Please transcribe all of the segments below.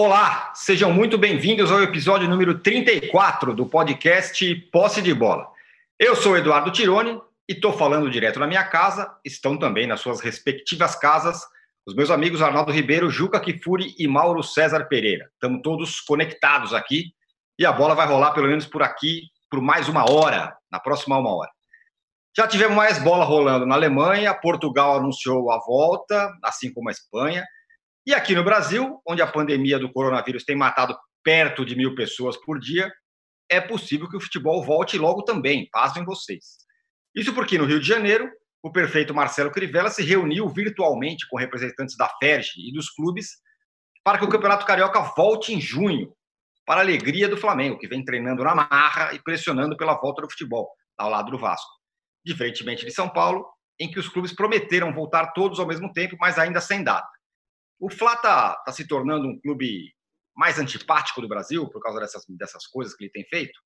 Olá, sejam muito bem-vindos ao episódio número 34 do podcast Posse de Bola. Eu sou Eduardo Tironi e estou falando direto na minha casa, estão também nas suas respectivas casas os meus amigos Arnaldo Ribeiro, Juca Kifuri e Mauro César Pereira. Estamos todos conectados aqui e a bola vai rolar pelo menos por aqui por mais uma hora, na próxima uma hora. Já tivemos mais bola rolando na Alemanha, Portugal anunciou a volta, assim como a Espanha. E aqui no Brasil, onde a pandemia do coronavírus tem matado perto de mil pessoas por dia, é possível que o futebol volte logo também, pasmem vocês. Isso porque no Rio de Janeiro, o prefeito Marcelo Crivella se reuniu virtualmente com representantes da FERJ e dos clubes para que o Campeonato Carioca volte em junho, para a alegria do Flamengo, que vem treinando na marra e pressionando pela volta do futebol, ao lado do Vasco. Diferentemente de São Paulo, em que os clubes prometeram voltar todos ao mesmo tempo, mas ainda sem data. O Fla está tá se tornando um clube mais antipático do Brasil por causa dessas, dessas coisas que ele tem feito.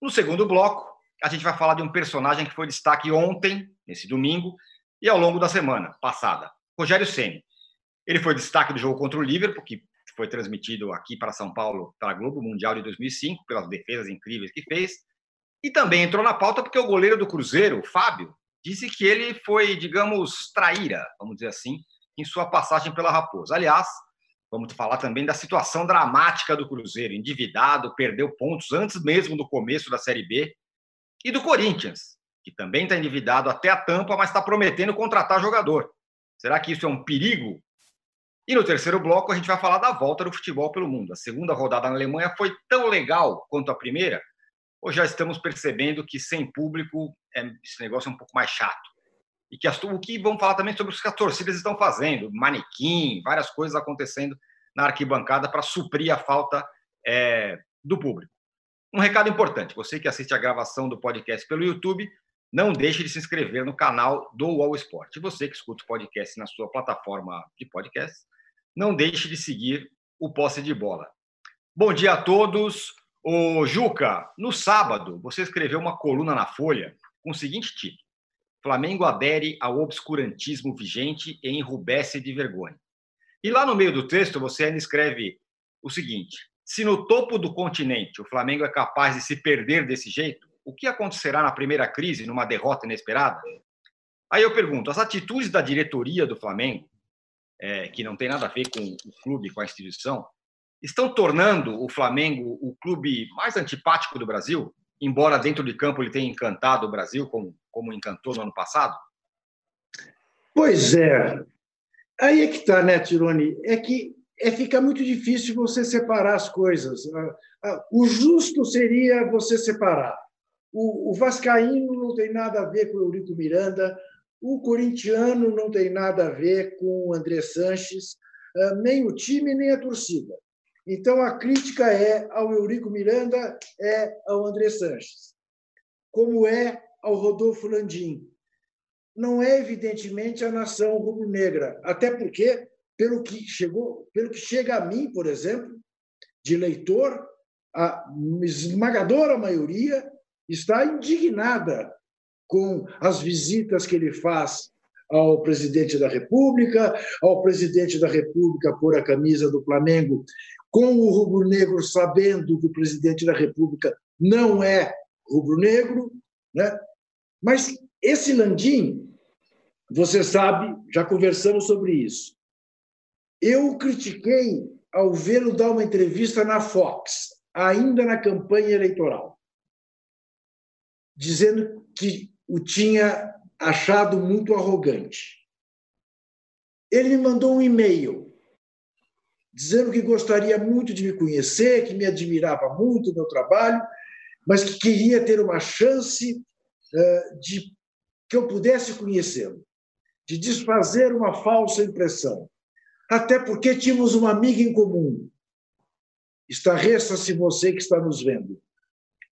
No segundo bloco, a gente vai falar de um personagem que foi destaque ontem, nesse domingo, e ao longo da semana passada, Rogério Ceni. Ele foi destaque do jogo contra o Liverpool, que foi transmitido aqui para São Paulo pela Globo Mundial de 2005, pelas defesas incríveis que fez. E também entrou na pauta porque o goleiro do Cruzeiro, Fábio, disse que ele foi, digamos, traíra, vamos dizer assim, em sua passagem pela Raposa. Aliás, vamos falar também da situação dramática do Cruzeiro, endividado, perdeu pontos antes mesmo do começo da Série B, e do Corinthians, que também está endividado até a tampa, mas está prometendo contratar jogador. Será que isso é um perigo? E no terceiro bloco a gente vai falar da volta do futebol pelo mundo. A segunda rodada na Alemanha foi tão legal quanto a primeira, ou já estamos percebendo que sem público é, esse negócio é um pouco mais chato? E que as, o que vamos falar também sobre o que as torcidas estão fazendo, manequim, várias coisas acontecendo na arquibancada para suprir a falta é, do público. Um recado importante: você que assiste a gravação do podcast pelo YouTube, não deixe de se inscrever no canal do UOL Esporte. Você que escuta o podcast na sua plataforma de podcast, não deixe de seguir o Posse de Bola. Bom dia a todos. O Juca, no sábado, você escreveu uma coluna na Folha com o seguinte título: Flamengo adere ao obscurantismo vigente e enrubesce de vergonha. E lá no meio do texto você ainda escreve o seguinte: se no topo do continente o Flamengo é capaz de se perder desse jeito, o que acontecerá na primeira crise, numa derrota inesperada? Aí eu pergunto: as atitudes da diretoria do Flamengo, é, que não tem nada a ver com o clube, com a instituição, estão tornando o Flamengo o clube mais antipático do Brasil? embora dentro de campo ele tenha encantado o Brasil, como, como encantou no ano passado? Pois é. Aí é que está, né, Tironi? É que é, fica muito difícil você separar as coisas. Ah, ah, o justo seria você separar. O, o Vascaíno não tem nada a ver com o Eurico Miranda, o corintiano não tem nada a ver com o André Sanches, ah, nem o time, nem a torcida. Então, a crítica é ao Eurico Miranda, é ao André Sanches, como é ao Rodolfo Landim. Não é, evidentemente, a nação rubro-negra, até porque, pelo que, chegou, pelo que chega a mim, por exemplo, de leitor, a esmagadora maioria está indignada com as visitas que ele faz ao presidente da República, ao presidente da República por a camisa do Flamengo com o rubro-negro sabendo que o presidente da República não é rubro-negro, né? Mas esse Landim, você sabe, já conversamos sobre isso. Eu critiquei ao vê-lo dar uma entrevista na Fox, ainda na campanha eleitoral, dizendo que o tinha achado muito arrogante. Ele me mandou um e-mail dizendo que gostaria muito de me conhecer, que me admirava muito o meu trabalho, mas que queria ter uma chance de que eu pudesse conhecê-lo, de desfazer uma falsa impressão. Até porque tínhamos uma amiga em comum. Estarreça-se você que está nos vendo.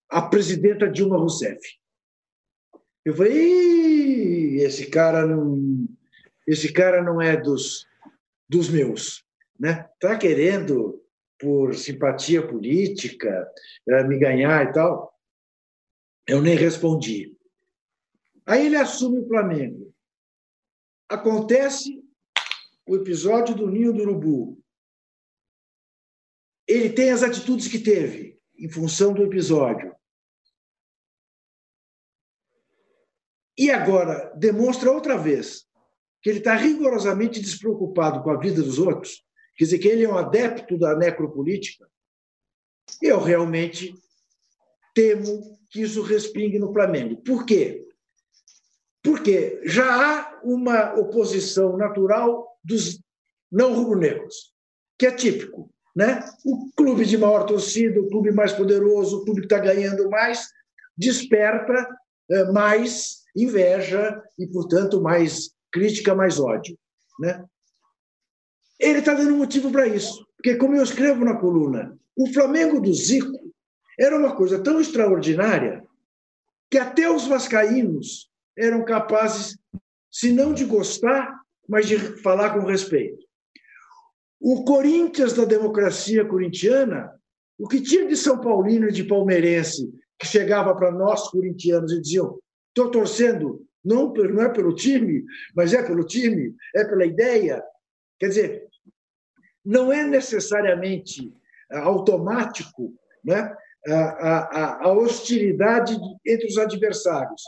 A presidenta Dilma Rousseff. Eu falei, esse cara não, esse cara não é dos, dos meus né? Está querendo por simpatia política eh, me ganhar e tal? Eu nem respondi. Aí ele assume o Flamengo. Acontece o episódio do Ninho do Urubu. ele tem as atitudes que teve em função do episódio. E agora demonstra outra vez que ele está rigorosamente despreocupado com a vida dos outros, quer dizer, que ele é um adepto da necropolítica, eu realmente temo que isso respingue no Flamengo. Por quê? Porque já há uma oposição natural dos não rubro-negros, que é típico. Né? O clube de maior torcida, o clube mais poderoso, o clube que está ganhando mais, desperta é, mais inveja e, portanto, mais crítica, mais ódio. Né? Ele está dando motivo para isso, porque, como eu escrevo na coluna, o Flamengo do Zico era uma coisa tão extraordinária que até os vascaínos eram capazes, se não de gostar, mas de falar com respeito. O Corinthians da democracia corintiana, o que tinha de São Paulino e de palmeirense que chegava para nós corintianos e diziam: estou torcendo não, não é pelo time, mas é pelo time, é pela ideia. Quer dizer, não é necessariamente automático né, a, a, a hostilidade entre os adversários.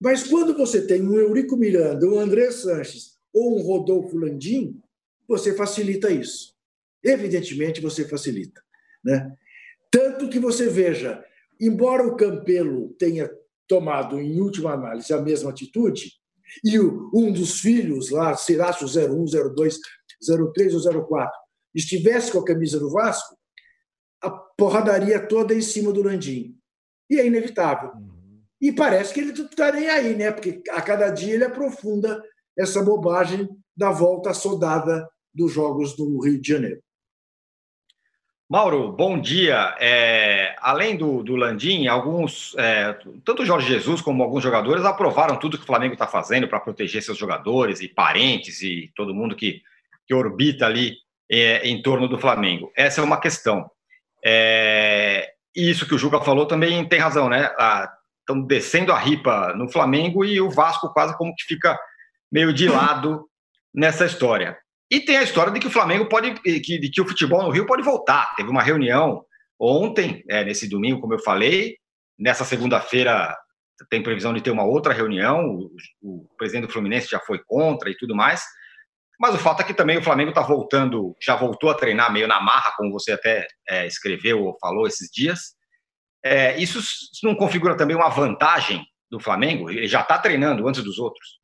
Mas quando você tem um Eurico Miranda, um André Sanches ou um Rodolfo Landim, você facilita isso. Evidentemente, você facilita. Né? Tanto que você veja, embora o Campelo tenha tomado, em última análise, a mesma atitude, e um dos filhos lá, Ciraço 01, 02, 03 ou 04, estivesse com a camisa do Vasco, a porradaria toda em cima do Landim. E é inevitável. E parece que ele não está nem aí, né? Porque a cada dia ele aprofunda essa bobagem da volta soldada dos Jogos do Rio de Janeiro. Mauro, bom dia. É, além do, do Landim, alguns, é, tanto o Jorge Jesus como alguns jogadores aprovaram tudo que o Flamengo está fazendo para proteger seus jogadores e parentes e todo mundo que, que orbita ali é, em torno do Flamengo. Essa é uma questão. É, isso que o Juca falou também tem razão, né? Estão descendo a ripa no Flamengo e o Vasco quase como que fica meio de lado nessa história. E tem a história de que o Flamengo pode, que, de que o futebol no Rio pode voltar. Teve uma reunião ontem, é, nesse domingo, como eu falei. Nessa segunda-feira tem previsão de ter uma outra reunião. O, o, presidente do Fluminense já foi contra e tudo mais. Mas o fato é que também o Flamengo está voltando, já voltou a treinar meio na marra, como você até é, escreveu ou falou esses dias. É, isso não configura também uma vantagem do Flamengo? Ele já está treinando antes dos outros.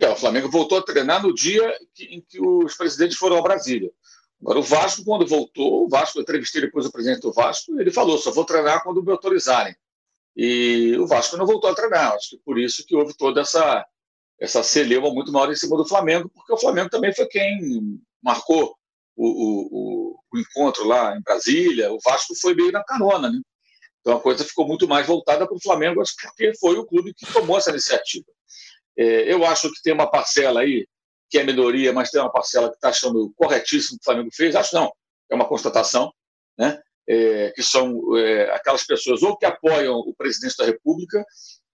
É, o Flamengo voltou a treinar no dia em que os presidentes foram a Brasília. Agora, o Vasco, quando voltou, o Vasco, eu entrevistei depois o presidente do Vasco, ele falou: só vou treinar quando me autorizarem. E o Vasco não voltou a treinar. Acho que por isso que houve toda essa, essa celeuma muito maior em cima do Flamengo, porque o Flamengo também foi quem marcou o, o, o encontro lá em Brasília. O Vasco foi meio na carona, né? Então a coisa ficou muito mais voltada para o Flamengo, acho que porque foi o clube que tomou essa iniciativa. É, eu acho que tem uma parcela aí, que é minoria, mas tem uma parcela que está achando corretíssimo o que o Flamengo fez. Acho não, é uma constatação, né? É, que são é, aquelas pessoas ou que apoiam o presidente da República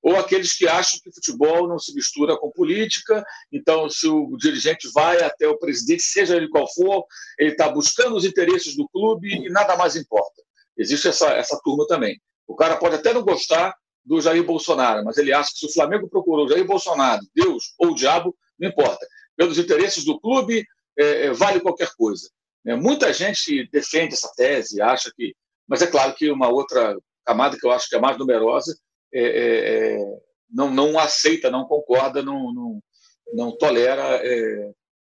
ou aqueles que acham que futebol não se mistura com política. Então, se o dirigente vai até o presidente, seja ele qual for, ele está buscando os interesses do clube e nada mais importa. Existe essa, essa turma também. O cara pode até não gostar do Jair Bolsonaro, mas ele acha que se o Flamengo procurou Jair Bolsonaro, Deus ou o diabo, não importa. Pelos interesses do clube, é, é, vale qualquer coisa. É, muita gente defende essa tese, acha que. Mas é claro que uma outra camada que eu acho que é mais numerosa é, é, é não, não aceita, não concorda, não, não, não tolera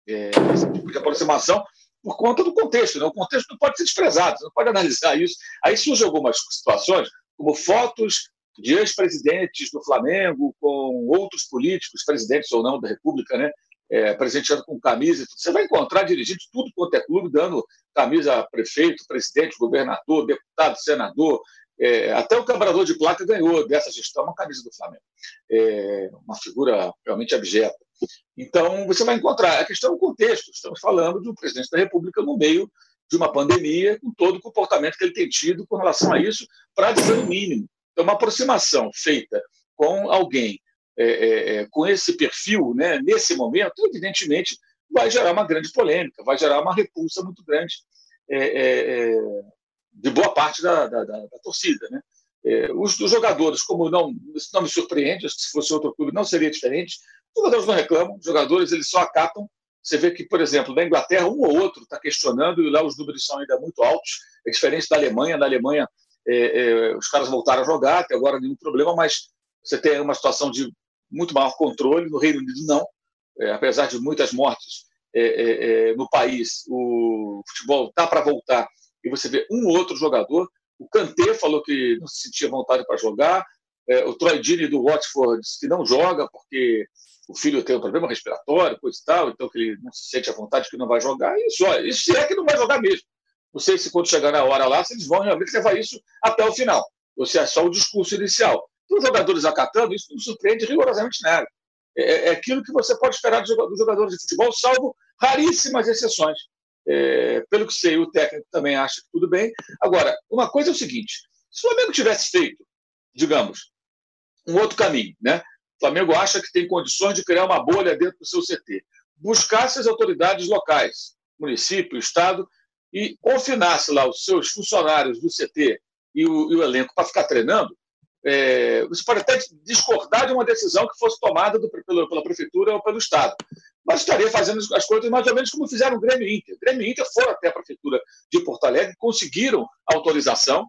esse tipo de aproximação por conta do contexto. Né? O contexto não pode ser desprezado, não pode analisar isso. Aí surgem algumas situações, como fotos de ex-presidentes do Flamengo com outros políticos, presidentes ou não da República, né? É, presenteando com camisa. Você vai encontrar dirigentes tudo quanto é clube dando camisa a prefeito, presidente, governador, deputado, senador. É, até o cobrador de placa ganhou dessa gestão uma camisa do Flamengo. É, uma figura realmente abjeta. Então, você vai encontrar. A questão é o contexto. Estamos falando de um presidente da República no meio de uma pandemia, com todo o comportamento que ele tem tido com relação a isso, para dizer o mínimo. Então, uma aproximação feita com alguém é, é, é, com esse perfil, né, nesse momento, evidentemente, vai gerar uma grande polêmica, vai gerar uma repulsa muito grande. é, é, é de boa parte da, da, da, da torcida. Né? É, os, os, jogadores, como não, isso não me surpreende, se fosse outro clube não seria diferente, os jogadores não reclamam, os jogadores eles só acatam. Você vê que, por exemplo, na Inglaterra, um ou outro está questionando e lá os números são ainda muito altos, é diferente da Alemanha. Na Alemanha, é, é, os caras voltaram a jogar, até agora nenhum problema, mas você tem uma situação de muito maior controle. No Reino Unido, não. É, apesar de muitas mortes é, no país, o futebol está para voltar e você vê um ou outro jogador. O Kanté falou que não se sentia vontade para jogar. É, o Troy Deeney do Watford disse que não joga porque o filho tem um problema respiratório, coisa e tal, então que ele não se sente à vontade que não vai jogar. Isso, isso é que não vai jogar mesmo. Não sei se quando chegar na hora lá, se eles vão realmente levar isso até o final, ou se é só o discurso inicial. Então, os jogadores acatando, isso não surpreende rigorosamente nada. É, é, é aquilo que você pode esperar dos jogadores de futebol, salvo raríssimas exceções. É, pelo que sei, o técnico também acha que tudo bem. Agora, uma coisa é o seguinte: se o Flamengo tivesse feito, digamos, um outro caminho, né? O Flamengo acha que tem condições de criar uma bolha dentro do seu CT, buscasse as autoridades locais, município, estado, e confinasse lá os seus funcionários do CT e o, e o elenco para ficar treinando, é, você pode até discordar de uma decisão que fosse tomada do, pela, pela prefeitura ou pelo Estado mas estaria fazendo as coisas mais ou menos como fizeram o Grêmio Inter. O Grêmio Inter foram até a Prefeitura de Porto Alegre, conseguiram autorização.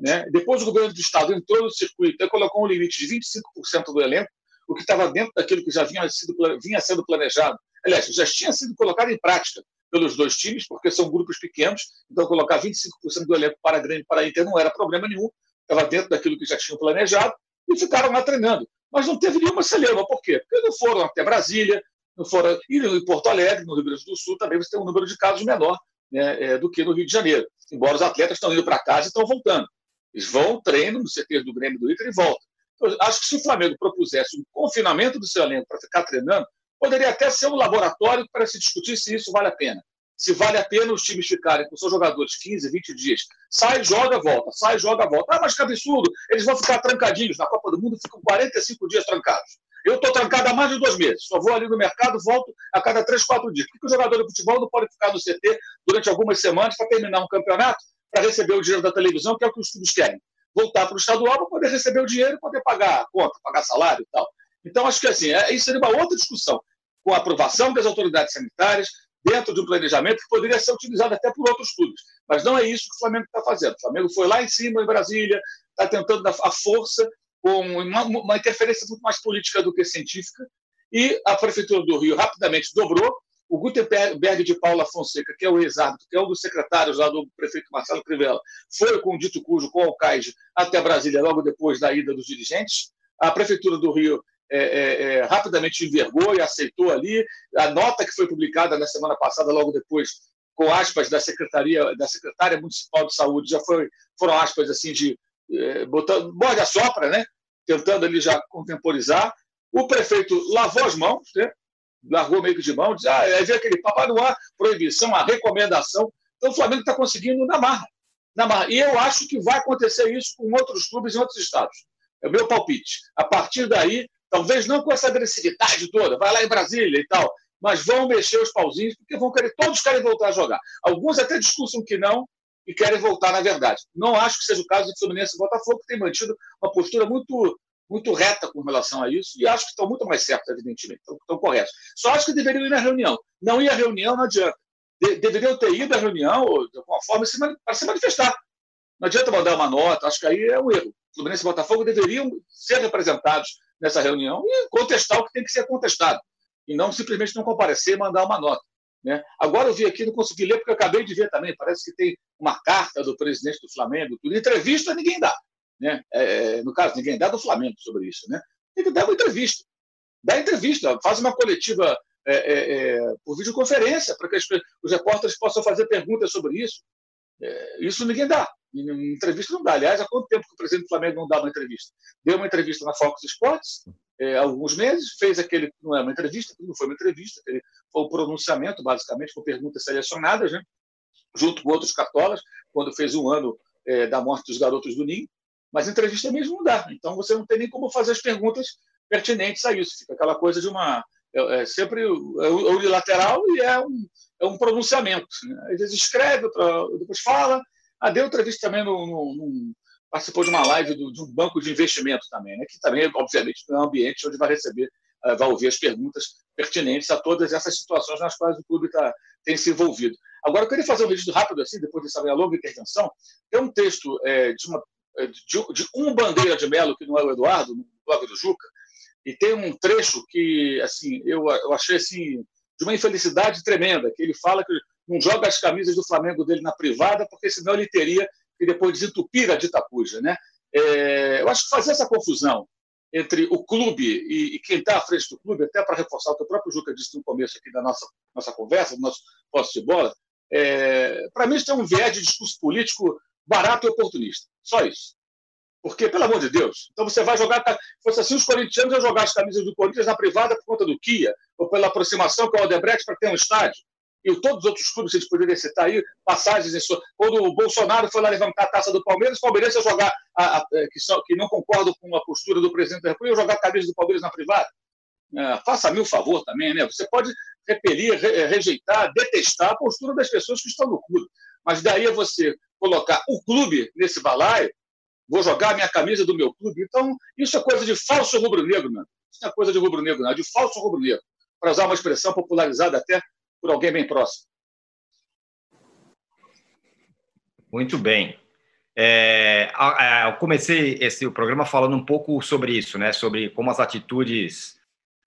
Né? Depois o governo do Estado entrou no circuito e colocou um limite de 25% do elenco, o que estava dentro daquilo que já vinha, sido, vinha sendo planejado. Aliás, já tinha sido colocado em prática pelos dois times, porque são grupos pequenos, então colocar 25% do elenco para Grêmio para Inter não era problema nenhum, estava dentro daquilo que já tinham planejado, e ficaram lá treinando. Mas não teve nenhuma celeuma. Por quê? Porque não foram até Brasília, fora, e em Porto Alegre, no Rio Grande do Sul, também você tem um número de casos menor né, é, do que no Rio de Janeiro. Embora os atletas estão indo para casa e estão voltando. Eles vão, treinam no CT do Grêmio do Inter e voltam. Então, acho que se o Flamengo propusesse um confinamento do seu elenco para ficar treinando, poderia até ser um laboratório para se discutir se isso vale a pena. Se vale a pena os times ficarem com seus jogadores 15, 20 dias. Sai, joga, volta. Sai, joga, volta. Ah, mas que absurdo! Eles vão ficar trancadinhos. Na Copa do Mundo ficam 45 dias trancados. Eu estou trancado há mais de dois meses. Só vou ali no mercado, volto a cada três, quatro dias. Por que o jogador de futebol não pode ficar no CT durante algumas semanas para terminar um campeonato, para receber o dinheiro da televisão, que é o que os clubes querem? Voltar para o estadual para poder receber o dinheiro poder pagar a conta, pagar salário e tal. Então, acho que assim, é, isso seria uma outra discussão, com a aprovação das autoridades sanitárias, dentro de um planejamento que poderia ser utilizado até por outros clubes. Mas não é isso que o Flamengo está fazendo. O Flamengo foi lá em cima, em Brasília, está tentando a força com uma, uma interferência muito mais política do que científica, e a Prefeitura do Rio rapidamente dobrou. O Gutenberg de Paula Fonseca, que é o ex-árbitro, que é um dos secretários lá do prefeito Marcelo Crivella, foi com o dito cujo, com o Alcaide, até Brasília, logo depois da ida dos dirigentes. A Prefeitura do Rio é, é, é, rapidamente envergou e aceitou ali. A nota que foi publicada na semana passada, logo depois, com aspas da Secretaria, da Secretária Municipal de Saúde, já foi, foram aspas assim de é, botando borda sopra, né? Tentando ali já contemporizar. O prefeito lavou as mãos, né? largou meio que de mão, diz, ah, aí vem aquele papo, não há proibição, a recomendação. Então o Flamengo está conseguindo na marra, na marra. E eu acho que vai acontecer isso com outros clubes em outros estados. É o meu palpite. A partir daí, talvez não com essa agressividade toda, vai lá em Brasília e tal, mas vão mexer os pauzinhos, porque vão querer, todos querem voltar a jogar. Alguns até discussam que não, e querem voltar na verdade. Não acho que seja o caso do Fluminense e Botafogo, que tem mantido uma postura muito, muito reta com relação a isso, e acho que estão muito mais certos, evidentemente, estão, estão corretos. Só acho que deveriam ir na reunião. Não ir à reunião não adianta. De, deveriam ter ido à reunião, de alguma forma, se, para se manifestar. Não adianta mandar uma nota, acho que aí é um erro. Fluminense e Botafogo deveriam ser representados nessa reunião e contestar o que tem que ser contestado. E não simplesmente não comparecer e mandar uma nota. Né? Agora eu vi aqui, não consegui ler, porque acabei de ver também. Parece que tem uma carta do presidente do Flamengo. Tudo. Entrevista ninguém dá. Né? É, no caso, ninguém dá do Flamengo sobre isso. Né? Tem dar uma entrevista. Dá entrevista, faz uma coletiva é, é, é por videoconferência, para que as, os repórteres possam fazer perguntas sobre isso. É, isso ninguém dá. Entrevista não dá. Aliás, há quanto tempo que o presidente do Flamengo não dá uma entrevista? Deu uma entrevista na Fox Sports, é, alguns meses, fez aquele, não é uma entrevista, não foi uma entrevista, foi um pronunciamento, basicamente, com perguntas selecionadas, né? junto com outros cartolas, quando fez um ano é, da morte dos garotos do Ninho, mas entrevista mesmo não dá. Então você não tem nem como fazer as perguntas pertinentes a isso. Fica aquela coisa de uma, é, é sempre é unilateral e é um, é um pronunciamento. Né? Às vezes escreve, depois fala. Ah, deu entrevista também no, no participou de uma live do, de um banco de investimento também, né? que também, obviamente, é um ambiente onde vai receber, uh, vai ouvir as perguntas pertinentes a todas essas situações nas quais o clube tá, tem se envolvido. Agora, eu queria fazer um registro rápido, assim, depois dessa minha longa intervenção. Tem um texto é, de, uma, é, de, de, um Bandeira de Melo, que não é o Eduardo, no blog do Juca, e tem um trecho que assim eu, eu achei assim, de uma infelicidade tremenda, que ele fala que não joga as camisas do Flamengo dele na privada, porque senão ele teria que depois desentupir a dita puja. Né? É, eu acho que fazer essa confusão entre o clube e, e quem está à frente do clube, até para reforçar o que o próprio Juca disse no começo aqui da nossa, nossa conversa, do nosso posse de bola, é, para mim isso é um viés de discurso político barato e oportunista. Só isso. Porque, pelo amor de Deus, então você vai jogar. Se fosse assim, os corintianos iam jogar as camisas do Corinthians na privada por conta do Kia, ou pela aproximação com o Aldebrecht para ter um estádio. E todos os outros clubes, a gente poderia citar aí, passagens em sua. Quando o Bolsonaro foi lá levantar a taça do Palmeiras, os palmeirenses jogar, a, a, é, que, que não concordam com a postura do presidente da República, jogar a camisa do Palmeiras na privada. É, Faça-me o favor também, né? Você pode repelir, re, rejeitar, detestar a postura das pessoas que estão no clube. Mas daí a você colocar o clube nesse balaio, vou jogar a minha camisa do meu clube. Então, isso é coisa de falso rubro-negro, mano. Isso não é coisa de rubro-negro, não, é de falso rubro-negro. Para usar uma expressão popularizada até por alguém bem próximo. Muito bem. É, eu comecei esse programa falando um pouco sobre isso, né? Sobre como as atitudes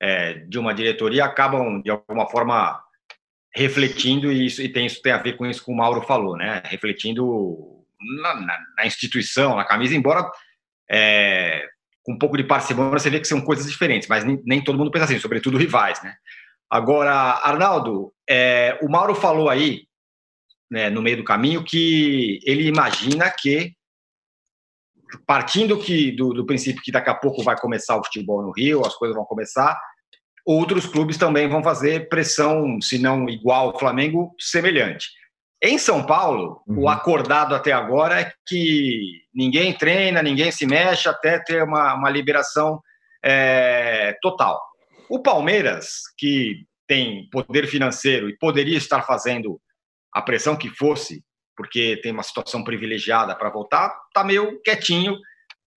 é, de uma diretoria acabam de alguma forma refletindo e isso e tem isso tem a ver com isso que o Mauro falou, né? Refletindo na, na, na instituição, na camisa, embora é, com um pouco de parcimônia você vê que são coisas diferentes, mas nem, nem todo mundo pensa assim, sobretudo rivais, né? Agora, Arnaldo, é, o Mauro falou aí, né, no meio do caminho, que ele imagina que, partindo que, do, do princípio que daqui a pouco vai começar o futebol no Rio, as coisas vão começar, outros clubes também vão fazer pressão, se não igual ao Flamengo, semelhante. Em São Paulo, uhum. o acordado até agora é que ninguém treina, ninguém se mexe até ter uma, uma liberação é, total. O Palmeiras, que tem poder financeiro e poderia estar fazendo a pressão que fosse, porque tem uma situação privilegiada para voltar, está meio quietinho,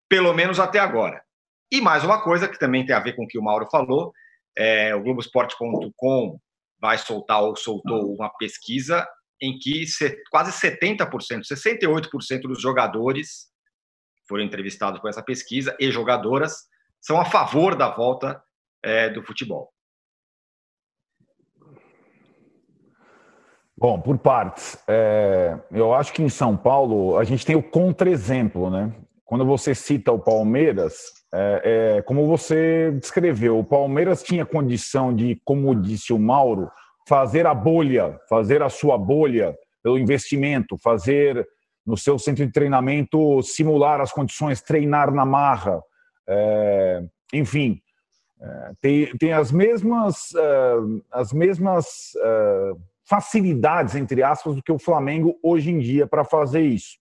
pelo menos até agora. E mais uma coisa que também tem a ver com o que o Mauro falou, é, o Globoesporte.com vai soltar ou soltou uma pesquisa em que quase 70%, 68% dos jogadores foram entrevistados por essa pesquisa e jogadoras são a favor da volta é, do futebol. Bom, por partes. É, eu acho que em São Paulo a gente tem o contra-exemplo, né? Quando você cita o Palmeiras, é, é, como você descreveu, o Palmeiras tinha condição de, como disse o Mauro, fazer a bolha, fazer a sua bolha pelo investimento, fazer no seu centro de treinamento, simular as condições, treinar na marra, é, enfim, é, tem, tem as mesmas, uh, as mesmas uh, facilidades, entre aspas, do que o Flamengo hoje em dia para fazer isso.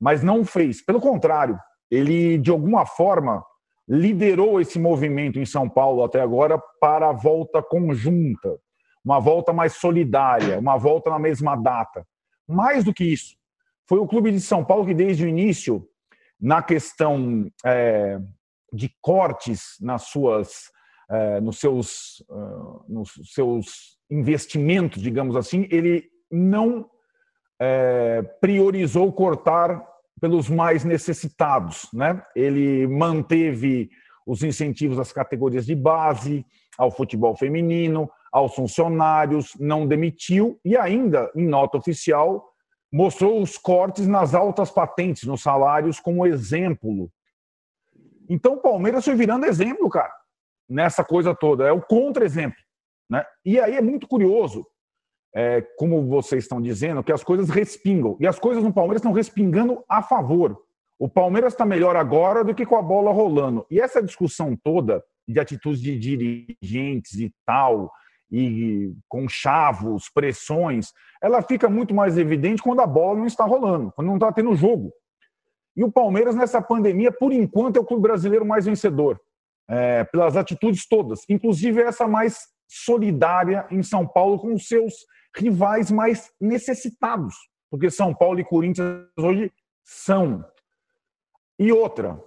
Mas não fez. Pelo contrário, ele, de alguma forma, liderou esse movimento em São Paulo até agora para a volta conjunta uma volta mais solidária, uma volta na mesma data. Mais do que isso, foi o Clube de São Paulo que, desde o início, na questão é, de cortes nas suas, é, nos, seus, uh, nos seus investimentos, digamos assim, ele não é, priorizou cortar pelos mais necessitados. Né? Ele manteve os incentivos às categorias de base, ao futebol feminino, aos funcionários, não demitiu e ainda, em nota oficial, mostrou os cortes nas altas patentes, nos salários, como exemplo. Então o Palmeiras foi virando exemplo, cara, nessa coisa toda. É o contra-exemplo. Né? E aí é muito curioso, é, como vocês estão dizendo, que as coisas respingam. E as coisas no Palmeiras estão respingando a favor. O Palmeiras está melhor agora do que com a bola rolando. E essa discussão toda de atitudes de dirigentes e tal, e com chavos, pressões, ela fica muito mais evidente quando a bola não está rolando, quando não está tendo jogo. E o Palmeiras, nessa pandemia, por enquanto, é o clube brasileiro mais vencedor, é, pelas atitudes todas, inclusive essa mais solidária em São Paulo com os seus rivais mais necessitados, porque São Paulo e Corinthians hoje são. E outra,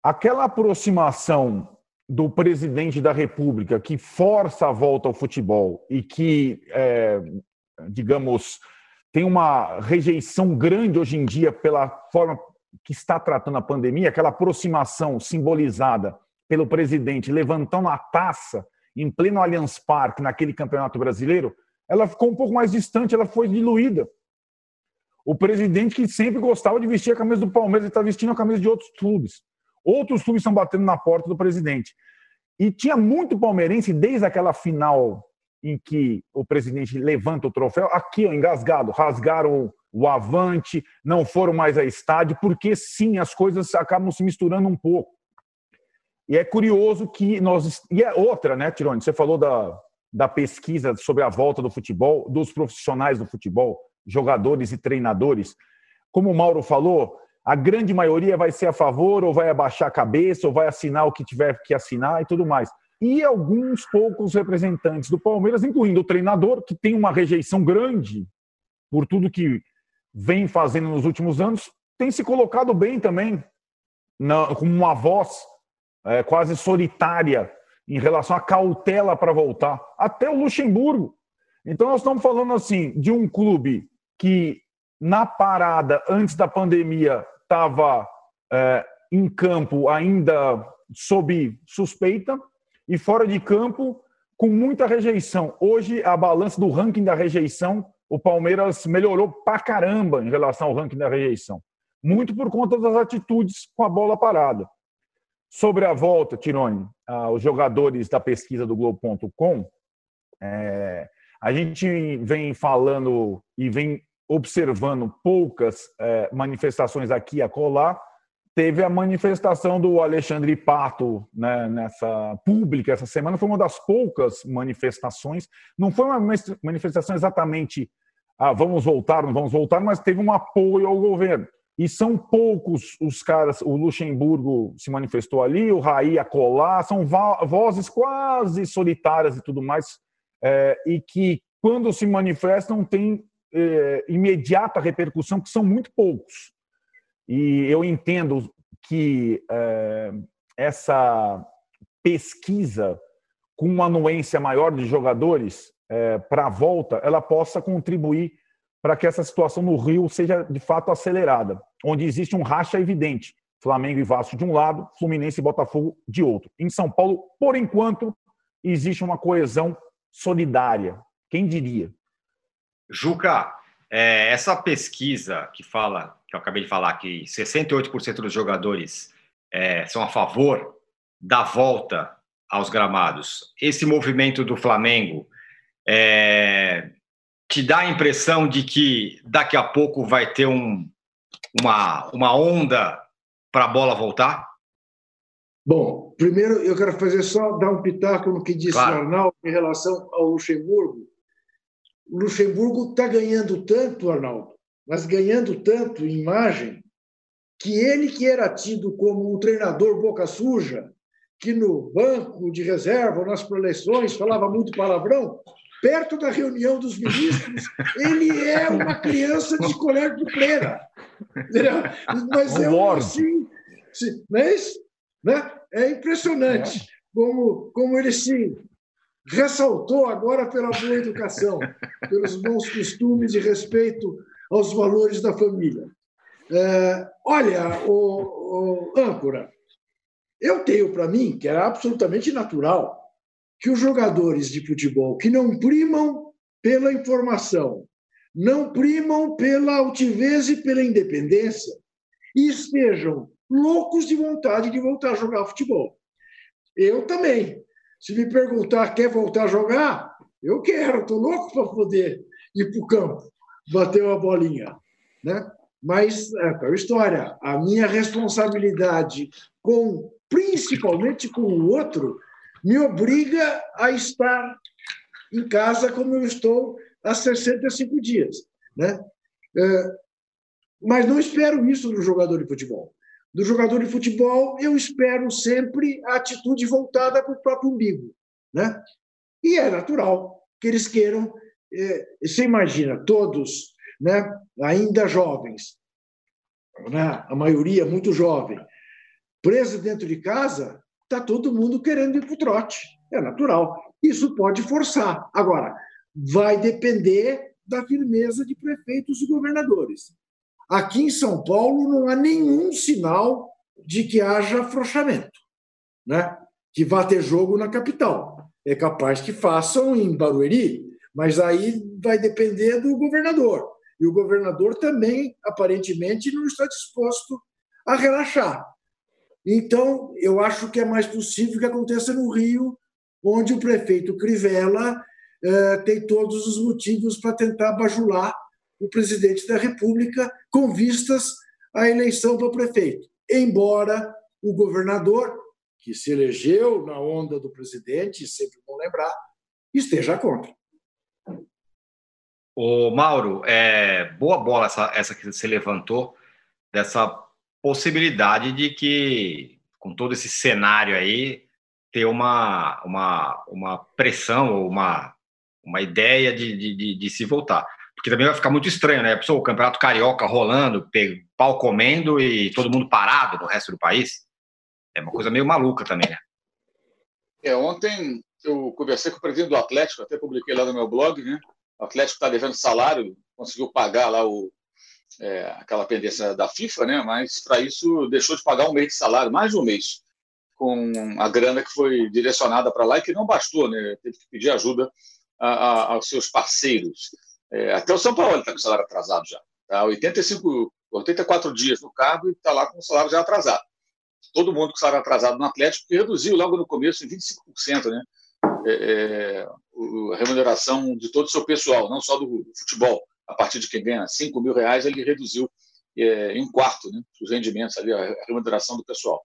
aquela aproximação do presidente da República que força a volta ao futebol e que, é, digamos, tem uma rejeição grande hoje em dia pela forma que está tratando a pandemia, aquela aproximação simbolizada pelo presidente levantando a taça em pleno Allianz Parque, naquele campeonato brasileiro, ela ficou um pouco mais distante, ela foi diluída. O presidente que sempre gostava de vestir a camisa do Palmeiras, está vestindo a camisa de outros clubes. Outros clubes estão batendo na porta do presidente. E tinha muito palmeirense desde aquela final em que o presidente levanta o troféu, aqui, ó, engasgado, rasgaram o avante, não foram mais a estádio, porque sim, as coisas acabam se misturando um pouco. E é curioso que nós. E é outra, né, Tirone? Você falou da, da pesquisa sobre a volta do futebol, dos profissionais do futebol, jogadores e treinadores. Como o Mauro falou, a grande maioria vai ser a favor, ou vai abaixar a cabeça, ou vai assinar o que tiver que assinar e tudo mais. E alguns poucos representantes do Palmeiras, incluindo o treinador, que tem uma rejeição grande por tudo que vem fazendo nos últimos anos, tem se colocado bem também, na, como uma voz é, quase solitária em relação à cautela para voltar. Até o Luxemburgo. Então, nós estamos falando assim de um clube que, na parada, antes da pandemia, estava é, em campo ainda sob suspeita e fora de campo com muita rejeição. Hoje, a balança do ranking da rejeição, o Palmeiras melhorou pra caramba em relação ao ranking da rejeição. Muito por conta das atitudes com a bola parada. Sobre a volta, Tirone, ah, os jogadores da pesquisa do Globo.com, é, a gente vem falando e vem observando poucas é, manifestações aqui e acolá. Teve a manifestação do Alexandre Pato né, nessa pública essa semana, foi uma das poucas manifestações. Não foi uma manifestação exatamente ah, vamos voltar, não vamos voltar, mas teve um apoio ao governo. E são poucos os caras, o Luxemburgo se manifestou ali, o Raí acolá, são vozes quase solitárias e tudo mais, é, e que quando se manifestam têm é, imediata repercussão, que são muito poucos. E eu entendo que é, essa pesquisa com uma anuência maior de jogadores é, para a volta, ela possa contribuir para que essa situação no Rio seja de fato acelerada, onde existe um racha evidente. Flamengo e Vasco de um lado, Fluminense e Botafogo de outro. Em São Paulo, por enquanto, existe uma coesão solidária. Quem diria? Juca, é, essa pesquisa que fala, que eu acabei de falar, que 68% dos jogadores é, são a favor da volta aos gramados, esse movimento do Flamengo é, te dá a impressão de que daqui a pouco vai ter um, uma, uma onda para a bola voltar? Bom, primeiro eu quero fazer só dar um pitaco no que disse claro. o Arnaldo em relação ao Luxemburgo. O Luxemburgo está ganhando tanto, Arnaldo, mas ganhando tanto em imagem, que ele que era tido como um treinador boca suja, que no banco de reserva, nas preleções, falava muito palavrão, perto da reunião dos ministros, ele é uma criança de colégio de freira. Mas é um, assim, mas, né? é impressionante como, como ele se ressaltou agora pela boa educação, pelos bons costumes e respeito aos valores da família. É, olha, o, o âncora, eu tenho para mim que é absolutamente natural que os jogadores de futebol que não primam pela informação, não primam pela altivez e pela independência, estejam loucos de vontade de voltar a jogar futebol. Eu também. Se me perguntar, quer voltar a jogar? Eu quero, estou louco para poder ir para o campo, bater uma bolinha. Né? Mas é a história. A minha responsabilidade com, principalmente com o outro, me obriga a estar em casa como eu estou há 65 dias. Né? É, mas não espero isso do jogador de futebol. Do jogador de futebol, eu espero sempre a atitude voltada para o próprio umbigo. Né? E é natural que eles queiram. É, você imagina, todos né, ainda jovens, né, a maioria muito jovem, preso dentro de casa, está todo mundo querendo ir para o trote. É natural. Isso pode forçar. Agora, vai depender da firmeza de prefeitos e governadores. Aqui em São Paulo não há nenhum sinal de que haja afrouxamento, né? que vá ter jogo na capital. É capaz que façam em Barueri, mas aí vai depender do governador. E o governador também, aparentemente, não está disposto a relaxar. Então, eu acho que é mais possível que aconteça no Rio, onde o prefeito Crivella eh, tem todos os motivos para tentar bajular o presidente da República com vistas à eleição para prefeito. Embora o governador, que se elegeu na onda do presidente, sempre bom lembrar, esteja contra. O Mauro, é, boa bola essa, essa que você levantou, dessa possibilidade de que, com todo esse cenário aí, ter uma, uma, uma pressão ou uma uma ideia de, de, de, se voltar. Porque também vai ficar muito estranho, né? Pessoa, o campeonato carioca rolando, pau comendo e todo mundo parado no resto do país. É uma coisa meio maluca também, né? É, ontem eu conversei com o presidente do Atlético, até publiquei lá no meu blog, né? O Atlético está devendo salário, conseguiu pagar lá o, é, aquela pendência da FIFA, né? Mas para isso deixou de pagar um mês de salário, mais de um mês, com a grana que foi direcionada para lá e que não bastou, né? Teve que pedir ajuda a, a, aos seus parceiros. É, até o São Paulo está com o salário atrasado já. Tá? 85, 84 dias no cargo e está lá com o salário já atrasado. Todo mundo com salário atrasado no Atlético, reduziu logo no começo em 25%, né? É, é, a remuneração de todo o seu pessoal, não só do futebol. A partir de quem ganha 5 mil reais, ele reduziu é, em um quarto né, os rendimentos, ali, a remuneração do pessoal.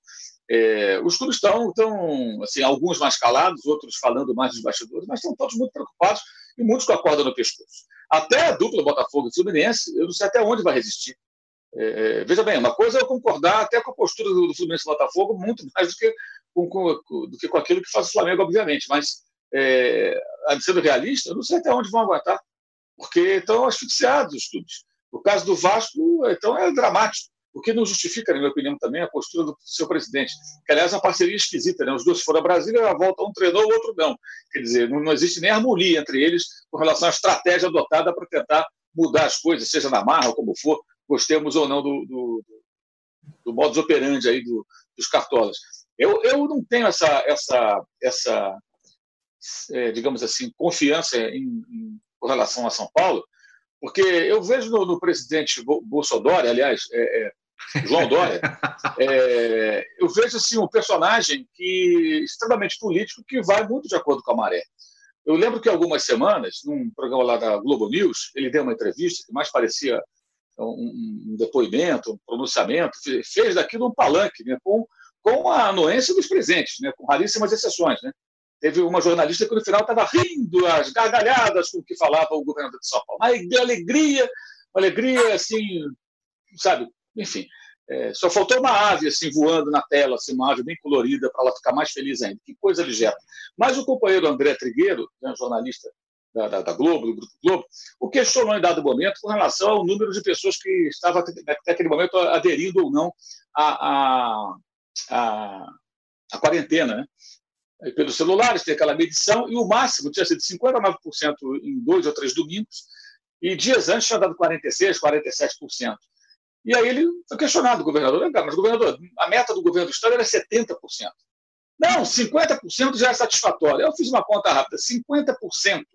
É, os clubes estão, estão assim, alguns mais calados, outros falando mais dos bastidores, mas estão todos muito preocupados e muitos com a corda no pescoço. Até a dupla Botafogo e Fluminense, eu não sei até onde vai resistir. É, é veja bem, uma coisa é eu concordar até com a postura do, Fluminense e Botafogo, muito mais do que com, com, do que com aquilo que faz o Flamengo, obviamente. Mas, é, sendo realista, eu não sei até onde vão aguentar, porque estão asfixiados os clubes. O caso do Vasco, então, é dramático o que não justifica, na minha opinião, também a postura do seu presidente. Que, aliás, é uma parceria esquisita, né? Os dois foram a Brasília, a volta um treinou, o outro não. Quer dizer, não, não existe nem harmonia entre eles com relação à estratégia adotada para tentar mudar as coisas, seja na marra como for, gostemos ou não do, do, do modus operandi aí do, dos cartolas. Eu, eu não tenho essa, essa, essa é, digamos assim, confiança em, em, com relação a São Paulo, porque eu vejo no, no presidente Bolsonaro, aliás, é, é, João Dória, é, eu vejo assim, um personagem que extremamente político que vai muito de acordo com a maré. Eu lembro que algumas semanas, num programa lá da Globo News, ele deu uma entrevista que mais parecia um, um depoimento, um pronunciamento, fez daquilo um palanque, né, com, com a anuência dos presentes, né, com raríssimas exceções. Né. Teve uma jornalista que no final estava rindo, as gargalhadas com o que falava o governador de São Paulo. Uma alegria, uma alegria assim, sabe, enfim. É, só faltou uma ave assim voando na tela, assim, uma ave bem colorida para ela ficar mais feliz ainda. Que coisa ligeira. Mas o companheiro André Trigueiro, né, jornalista da, da, da, Globo, do Grupo Globo, o questionou em dado momento com relação ao número de pessoas que estavam até aquele momento aderindo ou não à, à, à, à quarentena. Né? Pelos celulares, tem aquela medição, e o máximo tinha sido 59% em dois ou três domingos, e dias antes tinha dado 46%, 47%. E aí ele foi questionado, o governador, mas governador, a meta do governo do Estado era 70%. Não, 50% já é satisfatório. Eu fiz uma conta rápida, 50%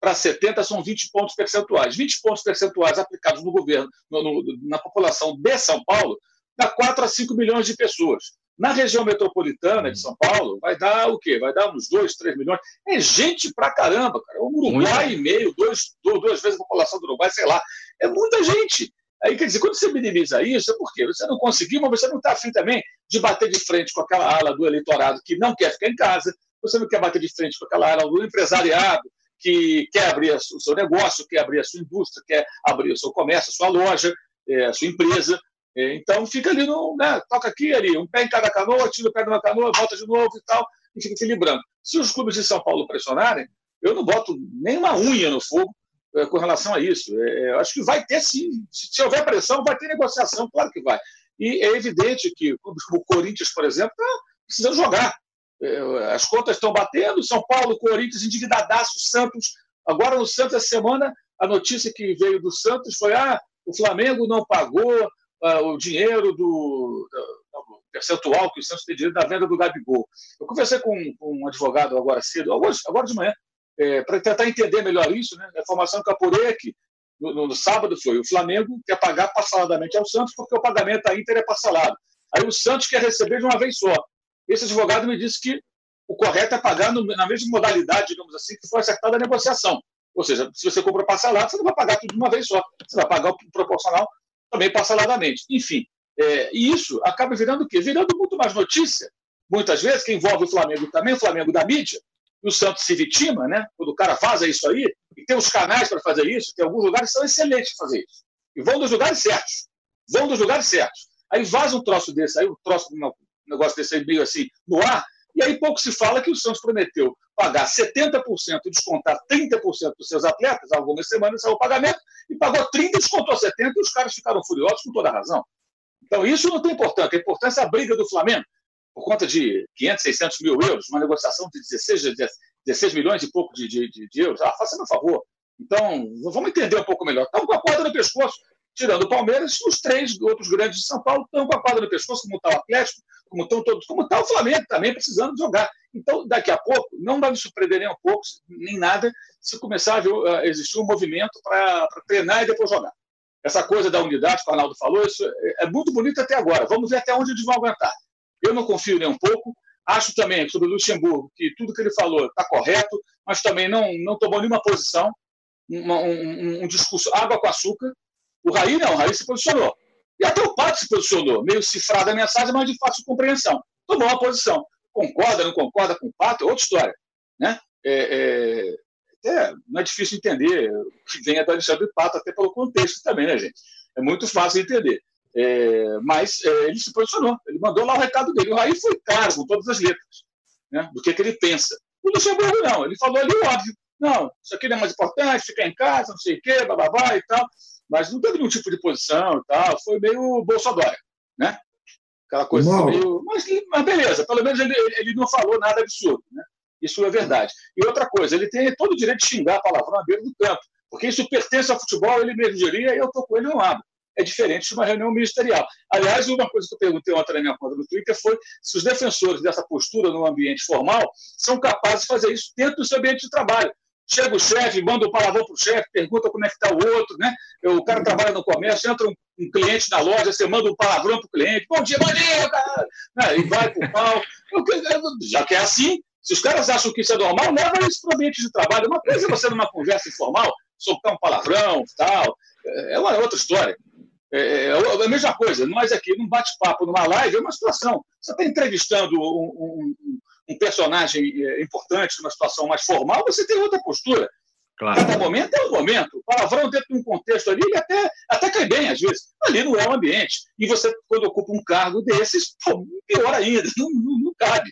para 70 são 20 pontos percentuais. 20 pontos percentuais aplicados no governo, no, no, na população de São Paulo, dá 4 a 5 milhões de pessoas. Na região metropolitana de São Paulo, vai dar o quê? Vai dar uns 2, 3 milhões. É gente pra caramba, cara. Um Uruguai e meio, dois, duas vezes a população do Uruguai, sei lá. É muita gente. Aí, quer dizer, quando você minimiza isso, é porque você não conseguiu, mas você não está afim também de bater de frente com aquela ala do eleitorado que não quer ficar em casa, você não quer bater de frente com aquela ala do empresariado que quer abrir o seu negócio, quer abrir a sua indústria, quer abrir o seu comércio, a sua loja, é, a sua empresa. É, então fica ali, no, né, toca aqui ali, um pé em cada canoa, tira o pé de canoa, volta de novo e tal. e fica equilibrando. Se os clubes de São Paulo pressionarem, eu não boto nem uma unha no fogo é, com relação a isso. É, acho que vai ter sim. Se, se, houver pressão, vai ter negociação, claro que vai. E é evidente que clubes como o Corinthians, por exemplo, está precisando jogar. É, as contas estão batendo, São Paulo, Corinthians, endividadaço, Santos. Agora no Santos, essa semana, a notícia que veio do Santos foi: ah, o Flamengo não pagou uh, o dinheiro do, do, percentual que o Santos tem direito da venda do Gabigol. Eu conversei com, com um advogado agora cedo, agora, agora de manhã, é, para tentar entender melhor isso. Né? A informação que apurei é que no, no, sábado foi o Flamengo quer pagar parceladamente ao Santos porque o pagamento da Inter é parcelado. Aí o Santos quer receber de uma vez só. Esse advogado me disse que o correto é pagar no, na mesma modalidade, digamos assim, que foi acertada a negociação. Ou seja, se você compra parcelado, você não vai pagar tudo de uma vez só. Você vai pagar o proporcional também parceladamente. Enfim, é, e isso acaba virando o quê? Virando muito mais notícia, muitas vezes, que envolve o Flamengo também, o Flamengo da mídia, e o Santos se vitima, né? quando o cara faz isso aí, e tem os canais para fazer isso, tem alguns lugares que são excelentes para fazer isso. E vão dos lugares certos. Vão dos lugares certos. Aí vaza um troço desse, aí um troço, um negócio desse aí meio assim, no ar, e aí pouco se fala que o Santos prometeu pagar 70% e descontar 30% dos seus atletas, algumas semanas saiu o pagamento, e pagou 30% e descontou 70%, e os caras ficaram furiosos com toda a razão. Então, isso não tem importância. A importância é a briga do Flamengo, por conta de 500, 600 mil euros, uma negociação de 16, 16 milhões e pouco de, de, de euros. Ah, faça-me um favor. Então, vamos entender um pouco melhor. Estão com a corda no pescoço tirando o Palmeiras, os três outros grandes de São Paulo estão com a quadra no pescoço, como está o Atlético, como estão todos, como está o Flamengo também precisando jogar. Então, daqui a pouco, não vai me surpreender nem um pouco, nem nada, se começar a existir um movimento para treinar e depois jogar. Essa coisa da unidade que o Arnaldo falou, isso é, é muito bonito até agora. Vamos ver até onde eles vão aguentar. Eu não confio nem um pouco. Acho também sobre o Luxemburgo que tudo que ele falou está correto, mas também não, não tomou nenhuma posição, uma, um, um discurso água com açúcar, o Raí não, o Raí se posicionou. E até o Pato se posicionou, meio cifrada a mensagem, mas de fácil compreensão. Tomou uma posição. Concorda, não concorda com o Pato, é outra história. Né? É, é, é, não é difícil entender o que vem do Alexandre Pato, até pelo contexto também, né, gente? É muito fácil entender. É, mas é, ele se posicionou, ele mandou lá o recado dele. O Raí foi claro, com todas as letras, né, do que, que ele pensa. O Luxemburgo não, ele falou ali o óbvio. Não, isso aqui não é mais importante, ficar em casa, não sei o quê, bababá e tal mas não teve nenhum tipo de posição e tal, foi meio Bolsonaro, né? Aquela coisa assim, meio. Mas, mas, beleza, pelo menos ele, ele não falou nada absurdo, né? Isso é verdade. E outra coisa, ele tem todo o direito de xingar palavrão à beira do campo, porque isso pertence ao futebol, ele mesmo diria, e eu estou com ele no lado. É diferente de uma reunião ministerial. Aliás, uma coisa que eu perguntei ontem na minha conta no Twitter foi se os defensores dessa postura no ambiente formal são capazes de fazer isso dentro do seu ambiente de trabalho. Chega o chefe, manda um palavrão para o chefe, pergunta como é que está o outro, né? O cara trabalha no comércio, entra um, um cliente na loja, você manda um palavrão para o cliente, bom dia, bom dia, cara! Né? E vai para o pau. Já que é assim, se os caras acham que isso é normal, leva isso para o ambiente de trabalho. Uma coisa é você numa conversa informal, soltar um palavrão tal, é uma outra história. É, é, é a mesma coisa, nós aqui, num bate-papo, numa live, é uma situação. Você está entrevistando um, um, um personagem é, importante, numa situação mais formal, você tem outra postura. Claro. Cada momento é um momento. O palavrão dentro de um contexto ali, ele até, até cai bem, às vezes. Ali não é o ambiente. E você, quando ocupa um cargo desses, pô, pior ainda, não, não, não cabe.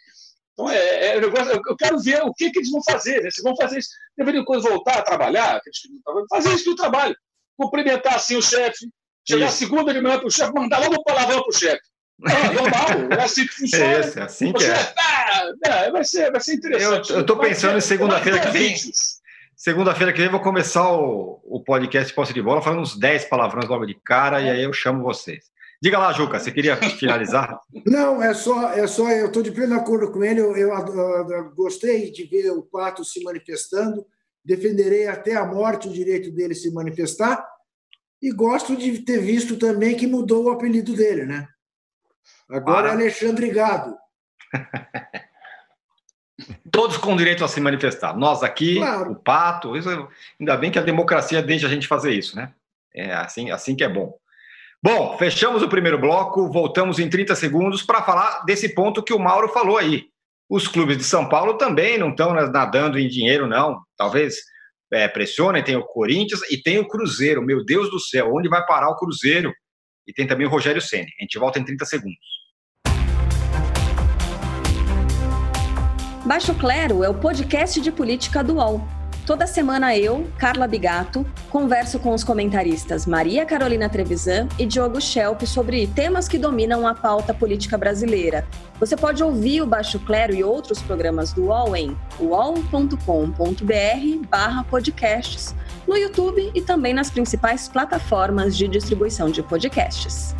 Então, é, é, eu quero ver o que, que eles vão fazer. Né? Se vão fazer isso, deveriam voltar a trabalhar, fazer isso no trabalho. Cumprimentar assim o chefe, chegar segunda de manhã para o chefe, mandar logo um palavrão para o chefe. É normal, é assim que funciona. É, esse, é assim que é. Ah, vai, ser, vai ser interessante. Eu estou pensando em segunda-feira que vem. Segunda-feira que vem vou começar o, o podcast Posse de Bola falando uns 10 palavrões logo de cara e aí eu chamo vocês. Diga lá, Juca, você queria finalizar? Não, é só, é só eu estou de pleno acordo com ele. Eu, eu, eu, eu, gostei de ver o Pato se manifestando, defenderei até a morte o direito dele se manifestar e gosto de ter visto também que mudou o apelido dele, né? Agora é Alexandre Gado. Todos com direito a se manifestar. Nós aqui, claro. o Pato, isso, ainda bem que a democracia deixa a gente fazer isso, né? É assim, assim que é bom. Bom, fechamos o primeiro bloco, voltamos em 30 segundos para falar desse ponto que o Mauro falou aí. Os clubes de São Paulo também não estão nadando em dinheiro, não. Talvez é, pressionem, tem o Corinthians e tem o Cruzeiro. Meu Deus do céu, onde vai parar o Cruzeiro? E tem também o Rogério Ceni. A gente volta em 30 segundos. Baixo Clero é o podcast de política do UOL. Toda semana eu, Carla Bigato, converso com os comentaristas Maria Carolina Trevisan e Diogo Schelp sobre temas que dominam a pauta política brasileira. Você pode ouvir o Baixo Clero e outros programas do UOL em uol.com.br barra podcasts, no YouTube e também nas principais plataformas de distribuição de podcasts.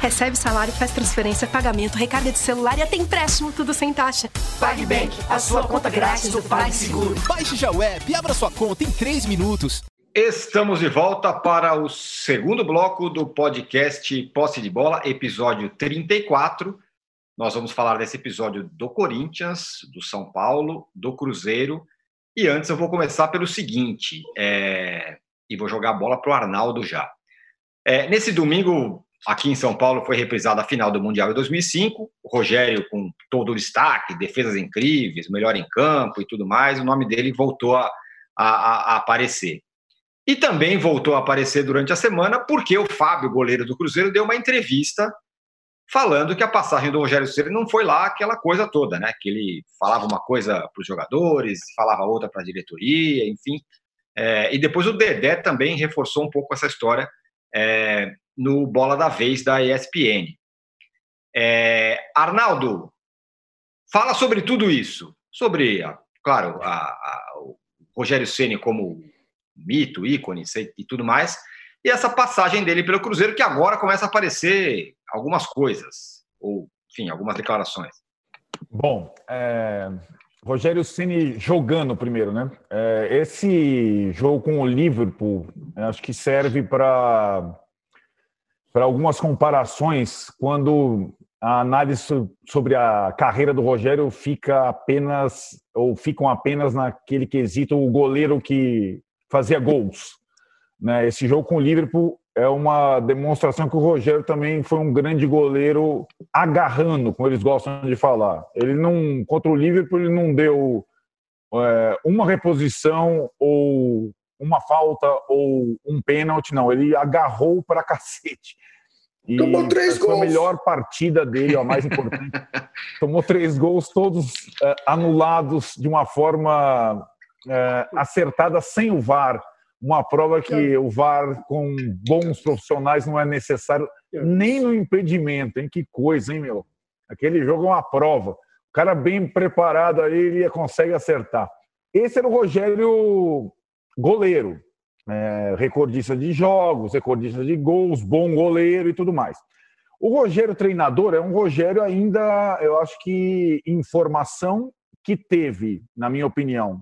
Recebe salário, faz transferência, pagamento, recarga de celular e até empréstimo, tudo sem taxa. PagBank, a sua conta grátis do PagSeguro. Baixe já o app e abra sua conta em 3 minutos. Estamos de volta para o segundo bloco do podcast Posse de Bola, episódio 34. Nós vamos falar desse episódio do Corinthians, do São Paulo, do Cruzeiro. E antes eu vou começar pelo seguinte, é... e vou jogar a bola para o Arnaldo já. É, nesse domingo, Aqui em São Paulo foi reprisada a final do Mundial de 2005. O Rogério, com todo o destaque, defesas incríveis, melhor em campo e tudo mais, o nome dele voltou a, a, a aparecer. E também voltou a aparecer durante a semana porque o Fábio, goleiro do Cruzeiro, deu uma entrevista falando que a passagem do Rogério Ceni não foi lá aquela coisa toda, né? Que ele falava uma coisa para os jogadores, falava outra para a diretoria, enfim. É, e depois o Dedé também reforçou um pouco essa história é, no Bola da Vez da ESPN. É, Arnaldo, fala sobre tudo isso, sobre, claro, a, a, o Rogério Ceni como mito, ícone e tudo mais, e essa passagem dele pelo Cruzeiro que agora começa a aparecer algumas coisas, ou, enfim, algumas declarações. Bom, é, Rogério Ceni jogando primeiro, né? É, esse jogo com o Liverpool, acho que serve para para algumas comparações quando a análise sobre a carreira do Rogério fica apenas ou ficam apenas naquele quesito o goleiro que fazia gols. Né? Esse jogo com o Liverpool é uma demonstração que o Rogério também foi um grande goleiro agarrando, como eles gostam de falar. Ele não contra o Liverpool ele não deu é, uma reposição ou uma falta ou um pênalti, não. Ele agarrou para cacete. E Tomou três gols. Foi a melhor partida dele, a mais importante. Tomou três gols, todos uh, anulados de uma forma uh, acertada, sem o VAR. Uma prova que o VAR, com bons profissionais, não é necessário nem no impedimento, hein? Que coisa, hein, meu? Aquele jogo é uma prova. O cara bem preparado aí, ele consegue acertar. Esse era o Rogério goleiro, é, recordista de jogos, recordista de gols, bom goleiro e tudo mais. O Rogério treinador é um Rogério ainda, eu acho que informação que teve, na minha opinião,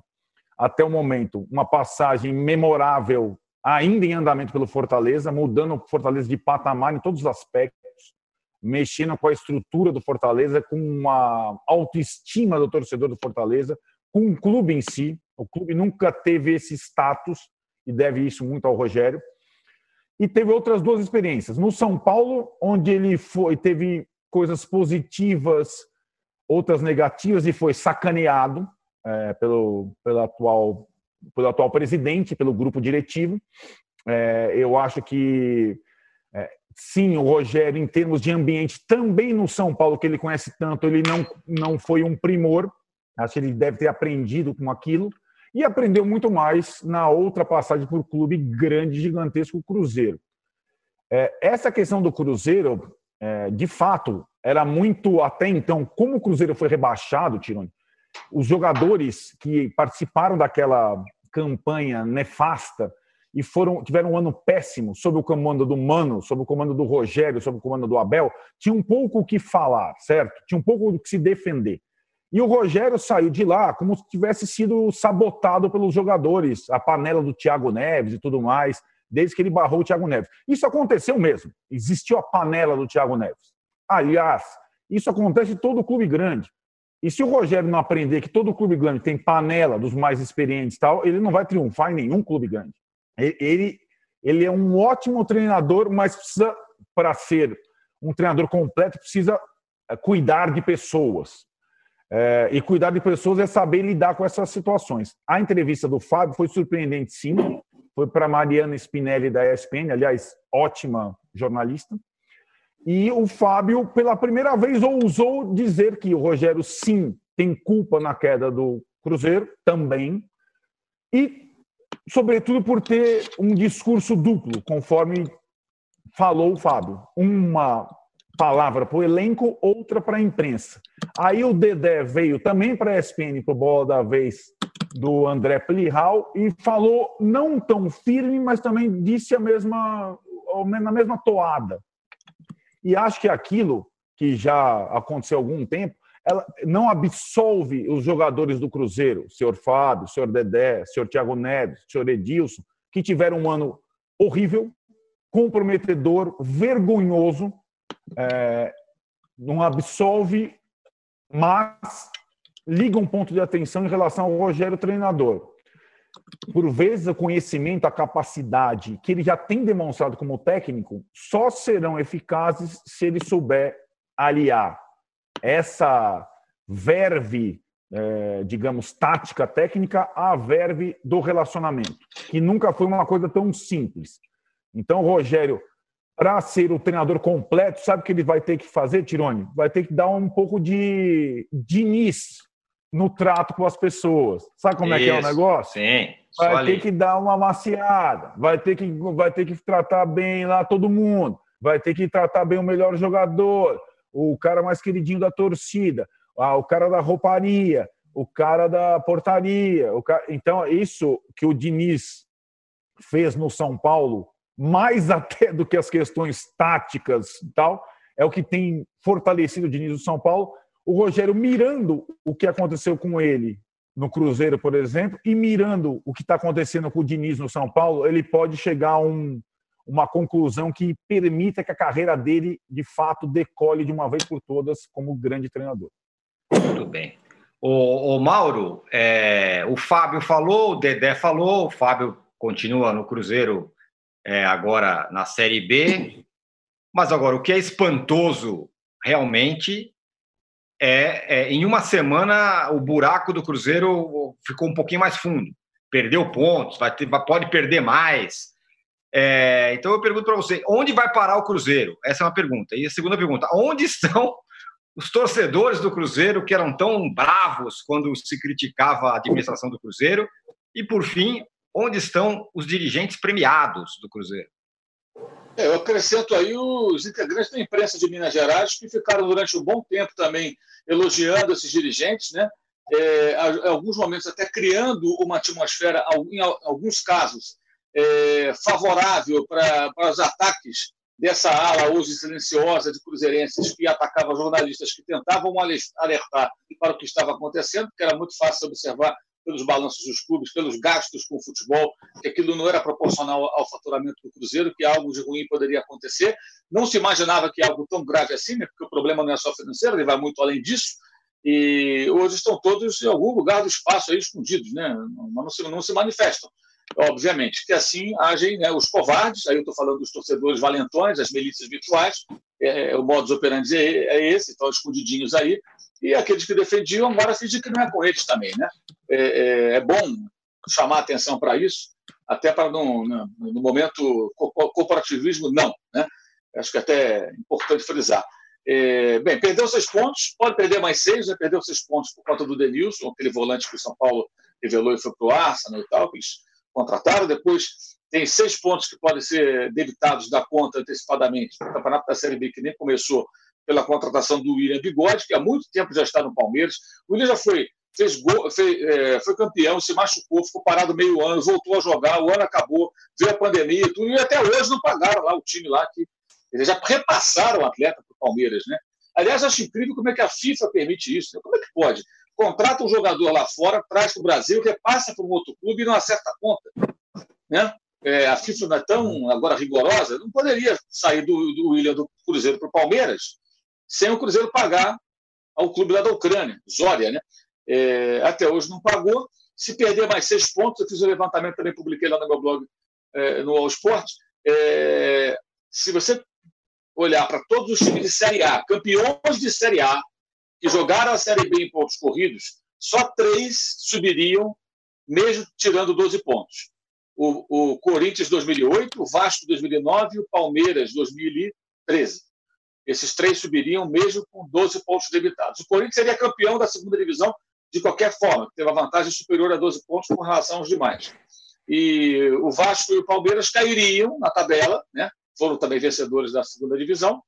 até o momento, uma passagem memorável ainda em andamento pelo Fortaleza, mudando o Fortaleza de patamar em todos os aspectos, mexendo com a estrutura do Fortaleza, com uma autoestima do torcedor do Fortaleza, com o clube em si. O clube nunca teve esse status e deve isso muito ao Rogério. E teve outras duas experiências. No São Paulo, onde ele foi teve coisas positivas, outras negativas e foi sacaneado é, pelo, pelo, atual, pelo atual presidente, pelo grupo diretivo. É, eu acho que é, sim, o Rogério, em termos de ambiente, também no São Paulo, que ele conhece tanto, ele não, não foi um primor. Acho que ele deve ter aprendido com aquilo e aprendeu muito mais na outra passagem por clube grande, gigantesco, o Cruzeiro. É, essa questão do Cruzeiro, é, de fato, era muito até então, como o Cruzeiro foi rebaixado, Tironi, os jogadores que participaram daquela campanha nefasta e foram tiveram um ano péssimo sob o comando do Mano, sob o comando do Rogério, sob o comando do Abel, tinha um pouco o que falar, certo? Tinha um pouco o que se defender. E o Rogério saiu de lá como se tivesse sido sabotado pelos jogadores, a panela do Thiago Neves e tudo mais, desde que ele barrou o Thiago Neves. Isso aconteceu mesmo. Existiu a panela do Thiago Neves. Aliás, isso acontece em todo clube grande. E se o Rogério não aprender que todo clube grande tem panela dos mais experientes tal, ele não vai triunfar em nenhum clube grande. Ele, ele é um ótimo treinador, mas precisa, para ser um treinador completo, precisa eh, cuidar de pessoas. É, e cuidar de pessoas é saber lidar com essas situações. A entrevista do Fábio foi surpreendente, sim. Foi para Mariana Spinelli da ESPN, aliás, ótima jornalista. E o Fábio, pela primeira vez, ousou dizer que o Rogério, sim, tem culpa na queda do Cruzeiro, também. E, sobretudo, por ter um discurso duplo, conforme falou o Fábio. Uma palavra para o elenco, outra para a imprensa. Aí o Dedé veio também para a ESPN, para o Bola da Vez, do André Plihal, e falou não tão firme, mas também disse a mesma, na mesma toada. E acho que aquilo que já aconteceu há algum tempo, ela não absolve os jogadores do Cruzeiro, senhor Fábio, senhor Dedé, senhor Thiago Neves, senhor Edilson, que tiveram um ano horrível, comprometedor, vergonhoso, é, não absolve, mas liga um ponto de atenção em relação ao Rogério treinador. Por vezes, o conhecimento, a capacidade que ele já tem demonstrado como técnico só serão eficazes se ele souber aliar essa verve, é, digamos, tática técnica à verve do relacionamento, que nunca foi uma coisa tão simples. Então, Rogério para ser o treinador completo, sabe o que ele vai ter que fazer, Tirone? Vai ter que dar um pouco de Diniz no trato com as pessoas. Sabe como Isso, é que é o negócio? Sim. Vai ter que dar uma maciada, vai ter que vai ter que tratar bem lá todo mundo, vai ter que tratar bem o melhor jogador, o cara mais queridinho da torcida, o cara da rouparia, o cara da portaria, cara... então isso que o Diniz fez no São Paulo mais até do que as questões táticas e tal, é o que tem fortalecido o Diniz do São Paulo. O Rogério mirando o que aconteceu com ele no Cruzeiro, por exemplo, e mirando o que está acontecendo com o Diniz no São Paulo, ele pode chegar a um, uma conclusão que permita que a carreira dele, de fato, decole de uma vez por todas como grande treinador. Muito bem. O, o Mauro, é, o Fábio falou, o Dedé falou, o Fábio continua no Cruzeiro é, agora na Série B. Mas agora, o que é espantoso realmente é, é, em uma semana o buraco do Cruzeiro ficou um pouquinho mais fundo. Perdeu pontos, vai ter, pode perder mais. É, então eu pergunto para você, onde vai parar o Cruzeiro? Essa é uma pergunta. E a segunda pergunta, onde estão os torcedores do Cruzeiro que eram tão bravos quando se criticava a administração do Cruzeiro? E por fim, onde estão os dirigentes premiados do Cruzeiro? É, eu acrescento aí os integrantes da imprensa de Minas Gerais, que ficaram durante um bom tempo também elogiando esses dirigentes, né? É, alguns momentos até criando uma atmosfera, em alguns casos, é, favorável para, para os ataques dessa ala hoje silenciosa de cruzeirenses que atacava jornalistas que tentavam alertar para o que estava acontecendo, porque era muito fácil observar pelos balanços dos clubes, pelos gastos com o futebol, que aquilo não era proporcional ao faturamento do Cruzeiro, que algo de ruim poderia acontecer. Não se imaginava que algo tão grave assim, né, porque o problema não é só financeiro, ele vai muito além disso. E hoje estão todos em algum lugar do espaço aí escondidos, né? não, se, não se manifestam obviamente, que assim agem né, os covardes, aí eu estou falando dos torcedores valentões, as milícias virtuais, é, é, o modus operandi é, é esse, estão escondidinhos aí, e aqueles que defendiam agora fingem que não é eles também. Né? É, é, é bom chamar atenção para isso, até para no, no, no momento corporativismo, não. Né? Acho que até é importante frisar. É, bem, perdeu seis pontos, pode perder mais seis, né? perdeu seis pontos por conta do Denilson, aquele volante que o São Paulo revelou e foi para o Arsenal e tal, que eles contrataram. Depois tem seis pontos que podem ser debitados da conta antecipadamente no Campeonato da Série B, que nem começou pela contratação do William Bigode, que há muito tempo já está no Palmeiras. O William já foi, fez gol, é, foi campeão, se machucou, ficou parado meio ano, voltou a jogar, o ano acabou, veio a pandemia e tudo, e até hoje não pagaram lá o time lá, que eles já repassaram o atleta para o Palmeiras, né? Aliás, acho incrível como é que a FIFA permite isso. Né? Como é que pode? Contrata um jogador lá fora, traz para o Brasil, repassa para um outro clube e não acerta a conta. Né? É, a FIFA não é tão agora rigorosa, não poderia sair do, do William do Cruzeiro para o Palmeiras sem o Cruzeiro pagar ao clube lá da Ucrânia, Zória, né? É, até hoje não pagou. Se perder mais seis pontos, eu fiz um levantamento, também publiquei lá no meu blog, é, no All Sport. É, se você olhar para todos os times de Série A, campeões de Série A, que jogaram a Série B em pontos corridos, só três subiriam, mesmo tirando 12 pontos. O, o Corinthians 2008, o Vasco 2009 e o Palmeiras 2013. Esses três subiriam mesmo com 12 pontos debitados. O Corinthians seria campeão da segunda divisão de qualquer forma, teve uma vantagem superior a 12 pontos com relação aos demais. E o Vasco e o Palmeiras cairiam na tabela, né? foram também vencedores da segunda divisão,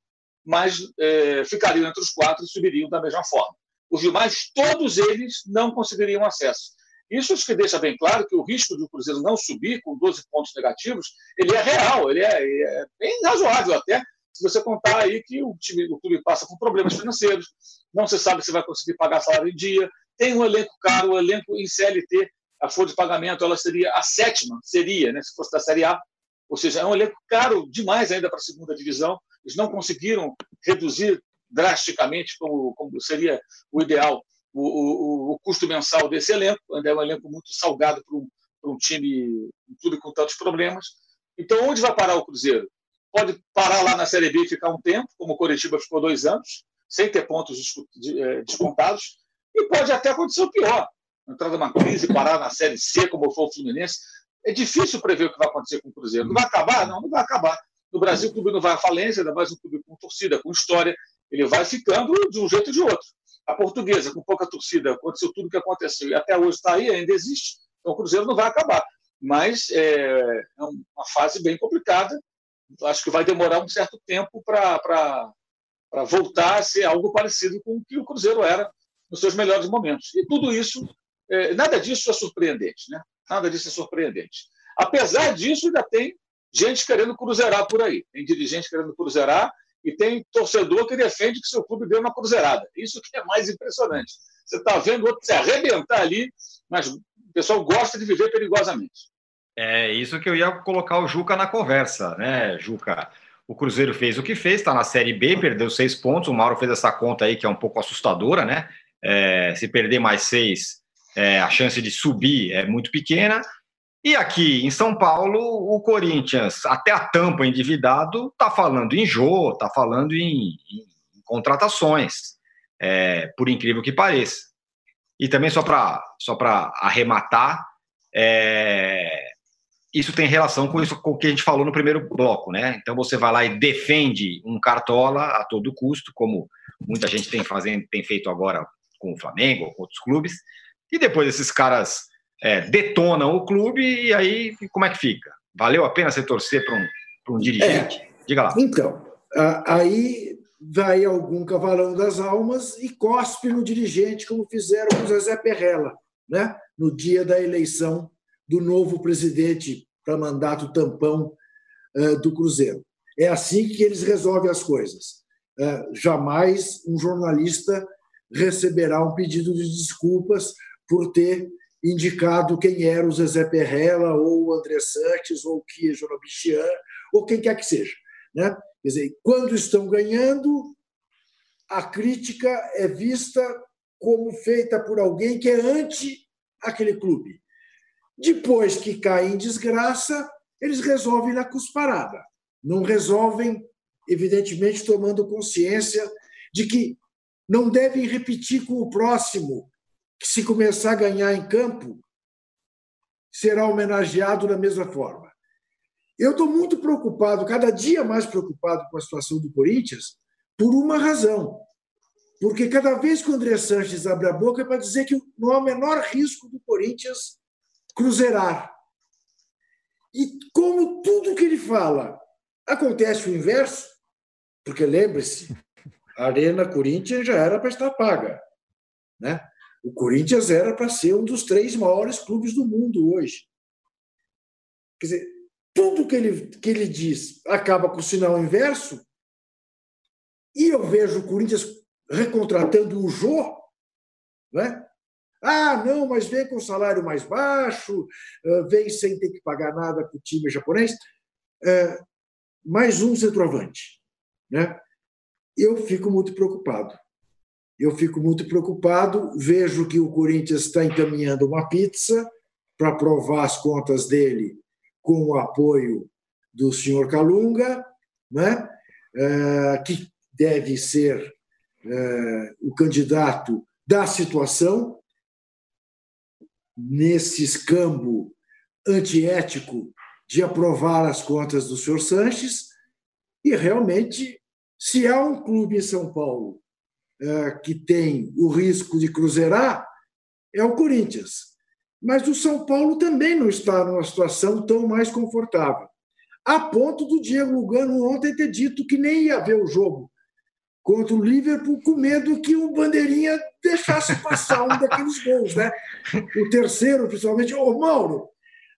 mas é, ficariam entre os quatro e subiriam da mesma forma. Os demais, todos eles, não conseguiriam acesso. Isso acho que deixa bem claro que o risco do Cruzeiro não subir com 12 pontos negativos, ele é real, ele é, é bem razoável até, se você contar aí que o time do clube passa por problemas financeiros, não se sabe se vai conseguir pagar salário em dia, tem um elenco caro, o elenco em CLT, a folha de pagamento ela seria a sétima, seria, né, se fosse da Série A, ou seja, é um elenco caro demais ainda para a segunda divisão. Eles não conseguiram reduzir drasticamente, como, como seria o ideal, o, o, o, custo mensal desse elenco. Ainda é um elenco muito salgado para um, para um time, um clube com tantos problemas. Então, onde vai parar o Cruzeiro? Pode parar lá na Série B e ficar um tempo, como o Coritiba ficou dois anos, sem ter pontos eh, descontados. E pode até acontecer o pior: entrar numa crise, parar na Série C, como foi o Fluminense. É difícil prever o que vai acontecer com o Cruzeiro. Não vai acabar? Não, não vai acabar. No Brasil, o clube não vai à falência, ainda mais um clube com torcida, com história. Ele vai ficando de um jeito ou de outro. A portuguesa, com pouca torcida, aconteceu tudo o que aconteceu e até hoje está aí, ainda existe. Então, o Cruzeiro não vai acabar. Mas é, é uma fase bem complicada. Acho que vai demorar um certo tempo para voltar a ser algo parecido com o que o Cruzeiro era nos seus melhores momentos. E tudo isso, é, nada disso é surpreendente, né? Nada disso é surpreendente. Apesar disso, ainda tem gente querendo cruzeirar por aí. Tem dirigente querendo cruzeirar e tem torcedor que defende que seu clube deu uma cruzeirada. Isso que é mais impressionante. Você está vendo outro se arrebentar ali, mas o pessoal gosta de viver perigosamente. É isso que eu ia colocar o Juca na conversa, né, Juca? O Cruzeiro fez o que fez, está na Série B, perdeu seis pontos. O Mauro fez essa conta aí que é um pouco assustadora, né? É, se perder mais seis, é, a chance de subir é muito pequena. E aqui em São Paulo, o Corinthians, até a tampa endividado, está falando em Jô, está falando em, em, contratações, é, por incrível que pareça. E também, só para só arrematar, é, isso tem relação com isso com o que a gente falou no primeiro bloco, né? Então você vai lá e defende um cartola a todo custo, como muita gente tem, fazendo, tem feito agora com o Flamengo ou com outros clubes, e depois esses caras é, detonam o clube e aí como é que fica? Valeu a pena você torcer para um, um dirigente? É, Diga lá. Então, aí vai algum cavalão das almas e cospe no dirigente, como fizeram com o Zezé Perrella, né? no dia da eleição do novo presidente para mandato tampão uh, do Cruzeiro. É assim que eles resolvem as coisas. Uh, jamais um jornalista receberá um pedido de desculpas por ter indicado quem era o Zezé Perrella, ou o André Santos, ou o Kia Jorobichian, ou quem quer que seja. Né? Quer dizer, quando estão ganhando, a crítica é vista como feita por alguém que é anti aquele clube. Depois que cai em desgraça, eles resolvem na cusparada. Não resolvem, evidentemente, tomando consciência de que não devem repetir com o próximo que, se começar a ganhar em campo, será homenageado da mesma forma. Eu estou muito preocupado, cada dia mais preocupado com a situação do Corinthians, por uma razão. Porque cada vez que o André Sanches abre a boca é para dizer que não há o menor risco do Corinthians cruzeirar. E como tudo que ele fala acontece o inverso, porque lembre-se, a Arena Corinthians já era para estar paga. Né? O Corinthians era para ser um dos três maiores clubes do mundo hoje. Quer dizer, tudo que ele, que ele diz acaba com o sinal inverso, e eu vejo o Corinthians recontratando o Jô, né? Ah, não, mas vem com salário mais baixo, vem sem ter que pagar nada para o time japonês. É, mais um centroavante. Né? Eu fico muito preocupado eu fico muito preocupado. Vejo que o Corinthians está encaminhando uma pizza para aprovar as contas dele com o apoio do senhor Calunga, né? É, que deve ser é, o candidato da situação nesse escambo antiético de aprovar as contas do senhor Sanches, e realmente Se há um clube em São Paulo é, que tem o risco de cruzeirar, é o Corinthians. Mas o São Paulo também não está numa situação tão mais confortável. A ponto do Diego Lugano ontem ter dito que nem ia ver o jogo contra o Liverpool com medo que o Bandeirinha deixasse passar um daqueles gols. Né? O terceiro, principalmente. Ô, Mauro,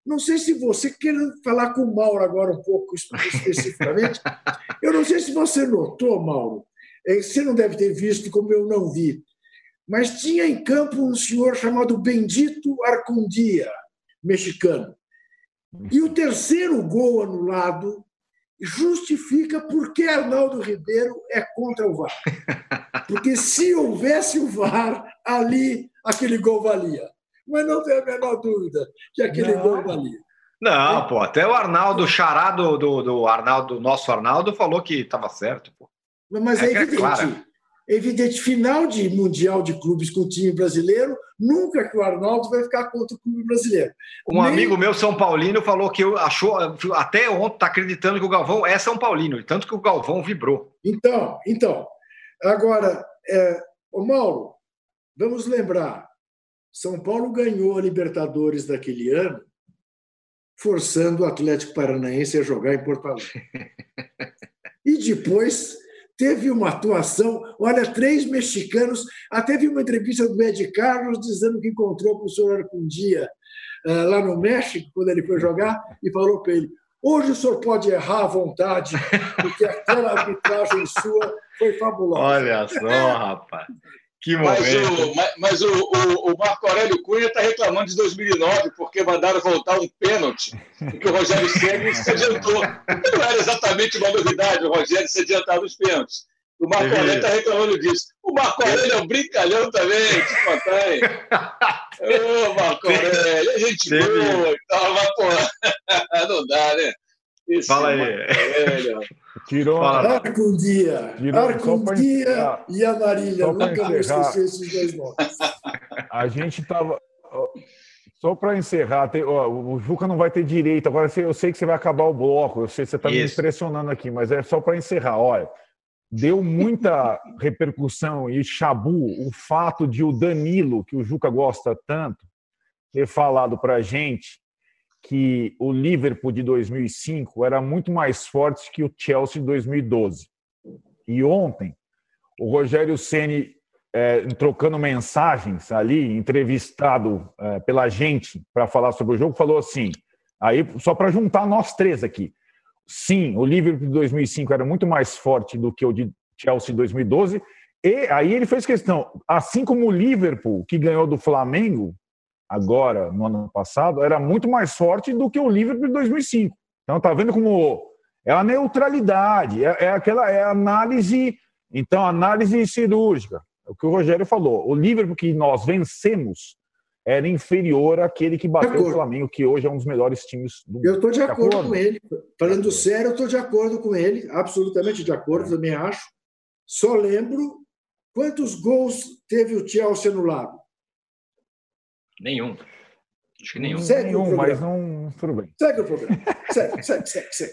não sei se você quer falar com o Mauro agora um pouco especificamente. Eu não sei se você notou, Mauro, é, você não deve ter visto como eu não vi, mas tinha em campo um senhor chamado Bendito Arcundia, mexicano. E o terceiro gol anulado justifica por que Arnaldo Ribeiro é contra o VAR. Porque se houvesse o VAR, ali aquele gol valia. Mas não tem a menor dúvida que aquele não. gol valia. Não, pô, até o Arnaldo, charado do, do Arnaldo, nosso Arnaldo, falou que estava certo, pô. Mas é, é, é evidente. É evidente, final de Mundial de Clubes com o time brasileiro, nunca que o Arnaldo vai ficar contra o clube brasileiro. Um Nem... amigo meu, São Paulino, falou que achou, até ontem, está acreditando que o Galvão é São Paulino, tanto que o Galvão vibrou. Então, então. Agora, é, o Mauro, vamos lembrar: São Paulo ganhou a Libertadores daquele ano, forçando o Atlético Paranaense a jogar em Porto Alegre. E depois teve uma atuação, olha, três mexicanos, até vi uma entrevista do Ed Carlos dizendo que encontrou com o senhor Arcundia uh, lá no México, quando ele foi jogar, e falou para ele, hoje o senhor pode errar à vontade, porque aquela arbitragem sua foi fabulosa. Olha só, rapaz. Que momento. Mas o, mas o, o, o Marco Aurélio Cunha está reclamando de 2009 porque mandaram voltar um pênalti e que o Rogério Ceni se adiantou. Não era exatamente uma novidade o Rogério se adiantar nos pênaltis. O Marco Aurélio está reclamando disso. O Marco Aurélio é um brincalhão também, te contar, hein? Ô, Marco Aurélio, é gente boa e tal, mas, pô, não dá, né? Esse Fala aí. Tirou. Arcundia. Arcundia e a Marília. Nunca vou esquecer esses dois nomes. A gente estava. Só para encerrar, tem, ó, o Juca não vai ter direito. Agora eu sei que você vai acabar o bloco, eu sei que você está me impressionando aqui, mas é só para encerrar. Olha, deu muita repercussão e chabu o fato de o Danilo, que o Juca gosta tanto, ter falado para a gente que o Liverpool de 2005 era muito mais forte que o Chelsea de 2012. E ontem, o Rogério Ceni é, trocando mensagens ali, entrevistado é, pela gente para falar sobre o jogo, falou assim: aí só para juntar nós três aqui. Sim, o Liverpool de 2005 era muito mais forte do que o de Chelsea de 2012. E aí ele fez questão, assim como o Liverpool, que ganhou do Flamengo, agora, no ano passado, era muito mais forte do que o Liverpool de 2005. Então, tá vendo como é a neutralidade, é, é aquela é a análise, então, análise cirúrgica. É o que o Rogério falou. O Liverpool que nós vencemos era inferior àquele que bateu o Flamengo, que hoje é um dos melhores times do mundo. Eu estou de, acordo, acordo com ele. Falando sério, eu estou de acordo com ele, absolutamente de acordo, é. também acho. Só lembro quantos gols teve o Chelsea anulado. Nenhum. Acho que nenhum. Segue nenhum, mas não. Tudo bem. Segue o programa. segue, segue, segue, segue.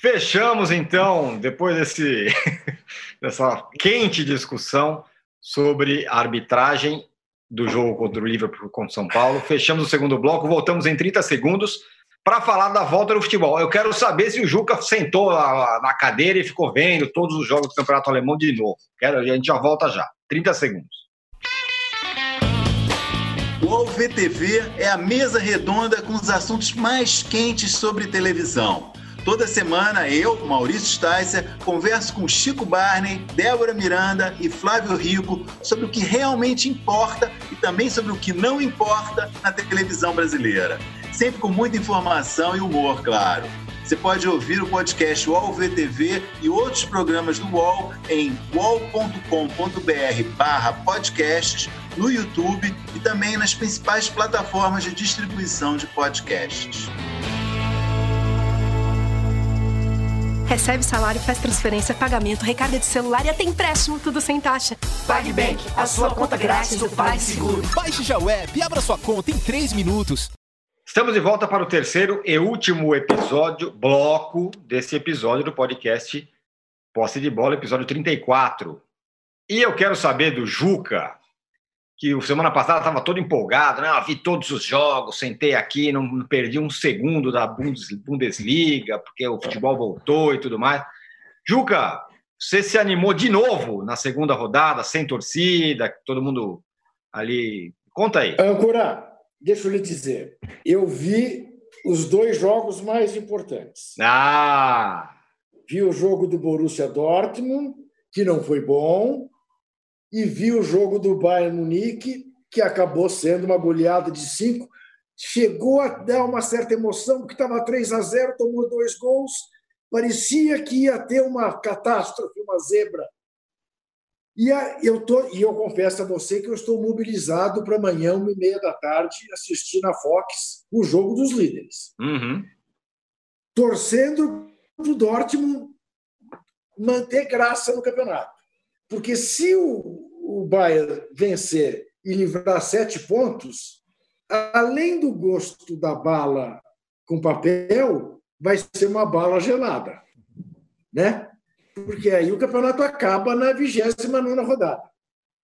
Fechamos, então, depois desse, dessa quente discussão sobre a arbitragem do jogo contra o Liverpool contra o São Paulo. Fechamos o segundo bloco, voltamos em 30 segundos para falar da volta do futebol. Eu quero saber se o Juca sentou na cadeira e ficou vendo todos os jogos do Campeonato Alemão de novo. Quero, a gente já volta já. 30 segundos. O UOL-VTV é a mesa redonda com os assuntos mais quentes sobre televisão. Toda semana eu, Maurício Sticer, converso com Chico Barney, Débora Miranda e Flávio Rico sobre o que realmente importa e também sobre o que não importa na televisão brasileira. Sempre com muita informação e humor, claro. Você pode ouvir o podcast UOL VTV e outros programas do UOL em uol.com.br podcasts, no YouTube e também nas principais plataformas de distribuição de podcasts. Recebe salário, faz transferência, pagamento, recarga de celular e até empréstimo, tudo sem taxa. PagBank, a sua conta grátis do PagSeguro. Baixe já o app e abra sua conta em 3 minutos. Estamos de volta para o terceiro e último episódio, bloco desse episódio do podcast Posse de Bola, episódio 34. E eu quero saber do Juca, que semana passada estava todo empolgado, né? Eu vi todos os jogos, sentei aqui, não perdi um segundo da Bundesliga, porque o futebol voltou e tudo mais. Juca, você se animou de novo na segunda rodada, sem torcida, todo mundo ali. Conta aí. Ancora, deixa eu lhe dizer, eu vi os dois jogos mais importantes. Ah! Vi o jogo do Borussia Dortmund, que não foi bom, e vi o jogo do Bayern Munique, que acabou sendo uma goleada de cinco. Chegou a dar uma certa emoção, porque estava 3 a 0, tomou dois gols. Parecia que ia ter uma catástrofe, uma zebra. E eu, tô, e eu confesso a você que eu estou mobilizado para amanhã, uma e meia da tarde, assistir na Fox o jogo dos líderes. Uhum. Torcendo para o Dortmund manter graça no campeonato. Porque se o, o Bayern vencer e livrar sete pontos, além do gosto da bala com papel, vai ser uma bala gelada. Né? Porque aí o campeonato acaba na 29 rodada.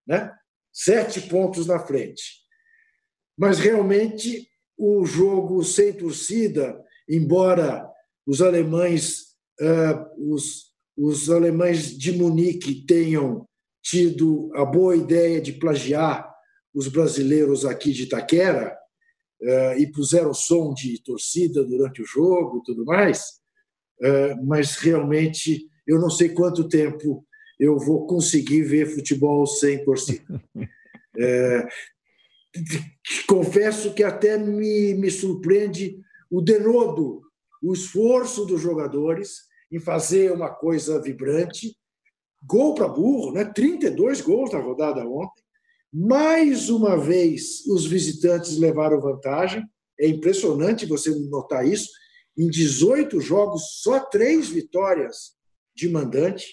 Né? Sete pontos na frente. Mas realmente o jogo sem torcida, embora os alemães, uh, os os alemães de Munique tenham tido a boa ideia de plagiar os brasileiros aqui de Itaquera eh, e puseram som de torcida durante o jogo e tudo mais, eh, mas realmente eu não sei quanto tempo eu vou conseguir ver futebol sem torcida. É, confesso que até me, me surpreende o denodo, o esforço dos jogadores em fazer uma coisa vibrante. Gol para burro, né? 32 gols na rodada ontem. Mais uma vez, os visitantes levaram vantagem. É impressionante você notar isso. Em 18 jogos, só três vitórias de mandante,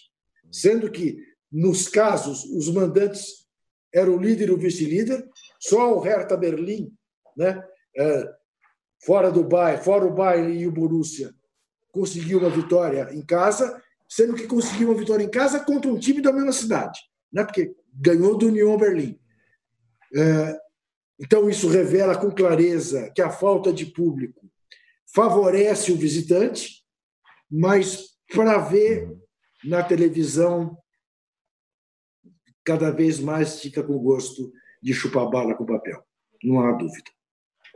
sendo que, nos casos, os mandantes eram o líder e o vice-líder. Só o Hertha Berlim, né? É, fora do Bayern, fora o Bayern e o Borussia, conseguiu uma vitória em casa, sendo que conseguiu uma vitória em casa contra um time da mesma cidade, né? porque ganhou do Union Berlim. É, então, isso revela com clareza que a falta de público favorece o visitante, mas para ver na televisão, cada vez mais fica com gosto de chupar bala com papel, não há dúvida.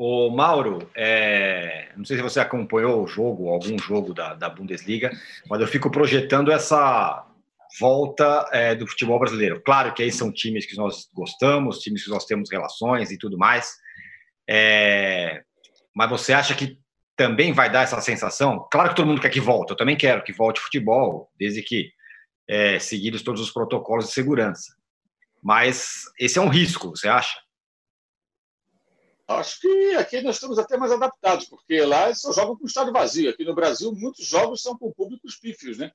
O Mauro, é... não sei se você acompanhou o jogo, algum jogo da, da Bundesliga, mas eu fico projetando essa volta é, do futebol brasileiro. Claro que aí são times que nós gostamos, times que nós temos relações e tudo mais. É... Mas você acha que também vai dar essa sensação? Claro que todo mundo quer que volte, eu também quero que volte futebol, desde que é, seguidos todos os protocolos de segurança. Mas esse é um risco, você acha? Acho que aqui nós estamos até mais adaptados, porque lá eles só jogam com estádio vazio. Aqui no Brasil, muitos jogos são com públicos pífios, né?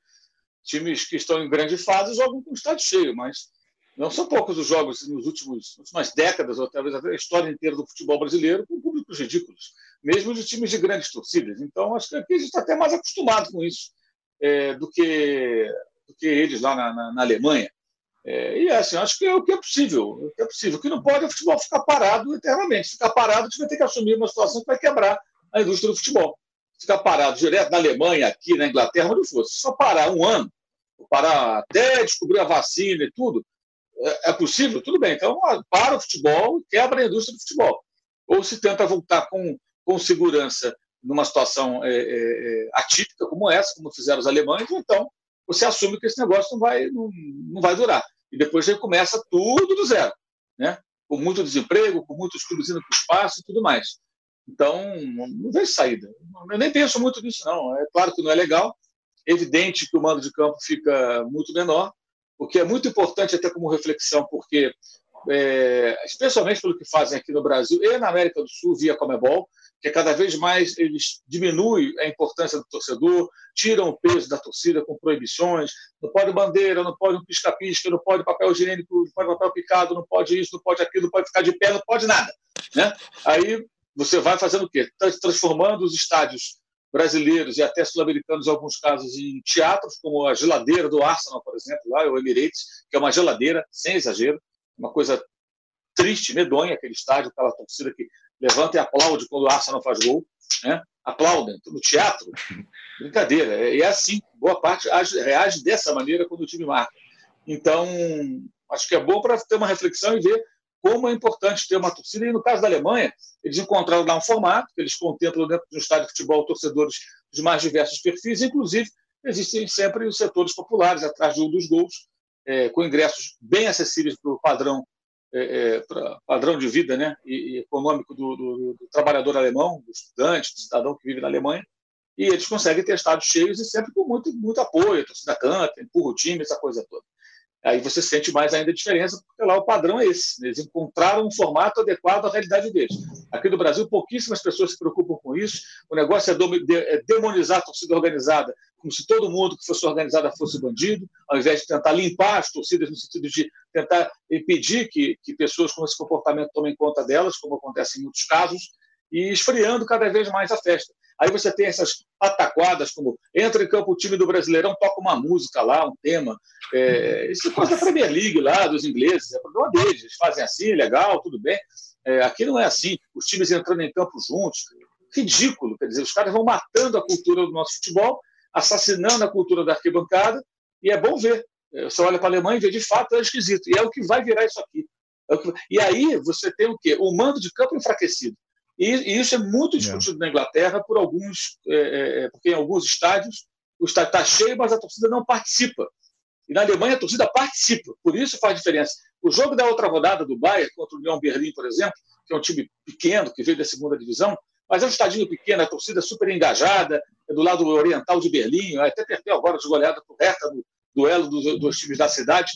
Times que estão em grande fase jogam com estádio cheio, mas não são poucos os jogos nos últimos últimas décadas, ou talvez a história inteira do futebol brasileiro, com públicos ridículos, mesmo de times de grandes torcidas. Então, acho que aqui a gente está até mais acostumado com isso é, do, que, do que eles lá na, na, na Alemanha. É, e é assim, acho que é o que é possível. O é possível. O que não pode é o futebol ficar parado eternamente. Ficar parado, a gente vai ter que assumir uma situação que vai quebrar a indústria do futebol. Ficar parado direto na Alemanha, aqui na Inglaterra, onde fosse. Só parar um ano, parar até descobrir a vacina e tudo, é, é possível? Tudo bem. Então, para o futebol e quebra a indústria do futebol. Ou se tenta voltar com, com segurança numa situação é, é, é atípica como essa, como fizeram os alemães, ou então você assume que esse negócio não vai, não, não vai durar e depois começa tudo do zero, né? com muito desemprego, com muitos clubes indo para o espaço e tudo mais. Então, não vejo saída. Eu nem penso muito nisso, não. É claro que não é legal. Evidente que o mando de campo fica muito menor, o que é muito importante até como reflexão, porque, é, especialmente pelo que fazem aqui no Brasil e na América do Sul, via Comebol, que cada vez mais eles diminuem a importância do torcedor, tiram o peso da torcida com proibições, não pode bandeira, não pode um pisca-pisca, não pode papel higiênico, não pode papel picado, não pode isso, não pode aquilo, não pode ficar de pé, não pode nada. Né? Aí você vai fazendo o quê? Transformando os estádios brasileiros e até sul-americanos, em alguns casos, em teatros, como a geladeira do Arsenal, por exemplo, lá, o Emirates, que é uma geladeira, sem exagero, uma coisa triste, medonha, aquele estádio, aquela torcida que levanta e aplaude quando o Arsenal faz gol, né? aplaudem no teatro. Brincadeira. E é assim, boa parte reage dessa maneira quando o time marca. Então, acho que é bom para ter uma reflexão e ver como é importante ter uma torcida. E no caso da Alemanha, eles encontraram lá um formato que eles contemplam dentro de um estádio de futebol torcedores de mais diversos perfis, inclusive existem sempre os setores populares atrás de um dos gols, é, com ingressos bem acessíveis para o padrão, é, é, padrão de vida né, e, e econômico do, do, do, trabalhador alemão, do estudante, do cidadão que vive na Alemanha. E eles conseguem ter estádios cheios e sempre com muito, muito apoio, a torcida canta, empurra o time, essa coisa toda. Aí você sente mais ainda a diferença, porque lá o padrão é esse. Eles encontraram um formato adequado à realidade deles. Aqui no Brasil, pouquíssimas pessoas se preocupam com isso. O negócio é, é demonizar a torcida organizada, como se todo mundo que fosse organizada fosse bandido, ao invés de tentar limpar as torcidas, no sentido de tentar impedir que, que pessoas com esse comportamento tomem conta delas, como acontece em muitos casos, e esfriando cada vez mais a festa. Aí você tem essas pataquadas, como entra em campo o time do Brasileirão, toca uma música lá, um tema. É, isso é coisa da Premier League lá, dos ingleses, é problema deles. Eles fazem assim, legal, tudo bem. É, aqui não é assim. Os times entrando em campo juntos. Ridículo, quer dizer, os caras vão matando a cultura do nosso futebol, assassinando a cultura da arquibancada, e é bom ver. É, você olha para a Alemanha e vê, de fato, é esquisito. E é o que vai virar isso aqui. É. E aí você tem o quê? O mando de campo enfraquecido. E, e isso é muito discutido é. na Inglaterra por alguns, é, é, é, porque em alguns estádios o estádio está cheio, mas a torcida não participa. E na Alemanha a torcida participa, por isso faz diferença. O jogo da outra rodada do Bayern contra o União Berlim, por exemplo, que é um time pequeno que veio da segunda divisão, mas é um estadinho pequeno, a torcida super engajada, é do lado oriental de Berlim, até perdeu agora de goleada por Hertha no duelo dos, dos times da cidade.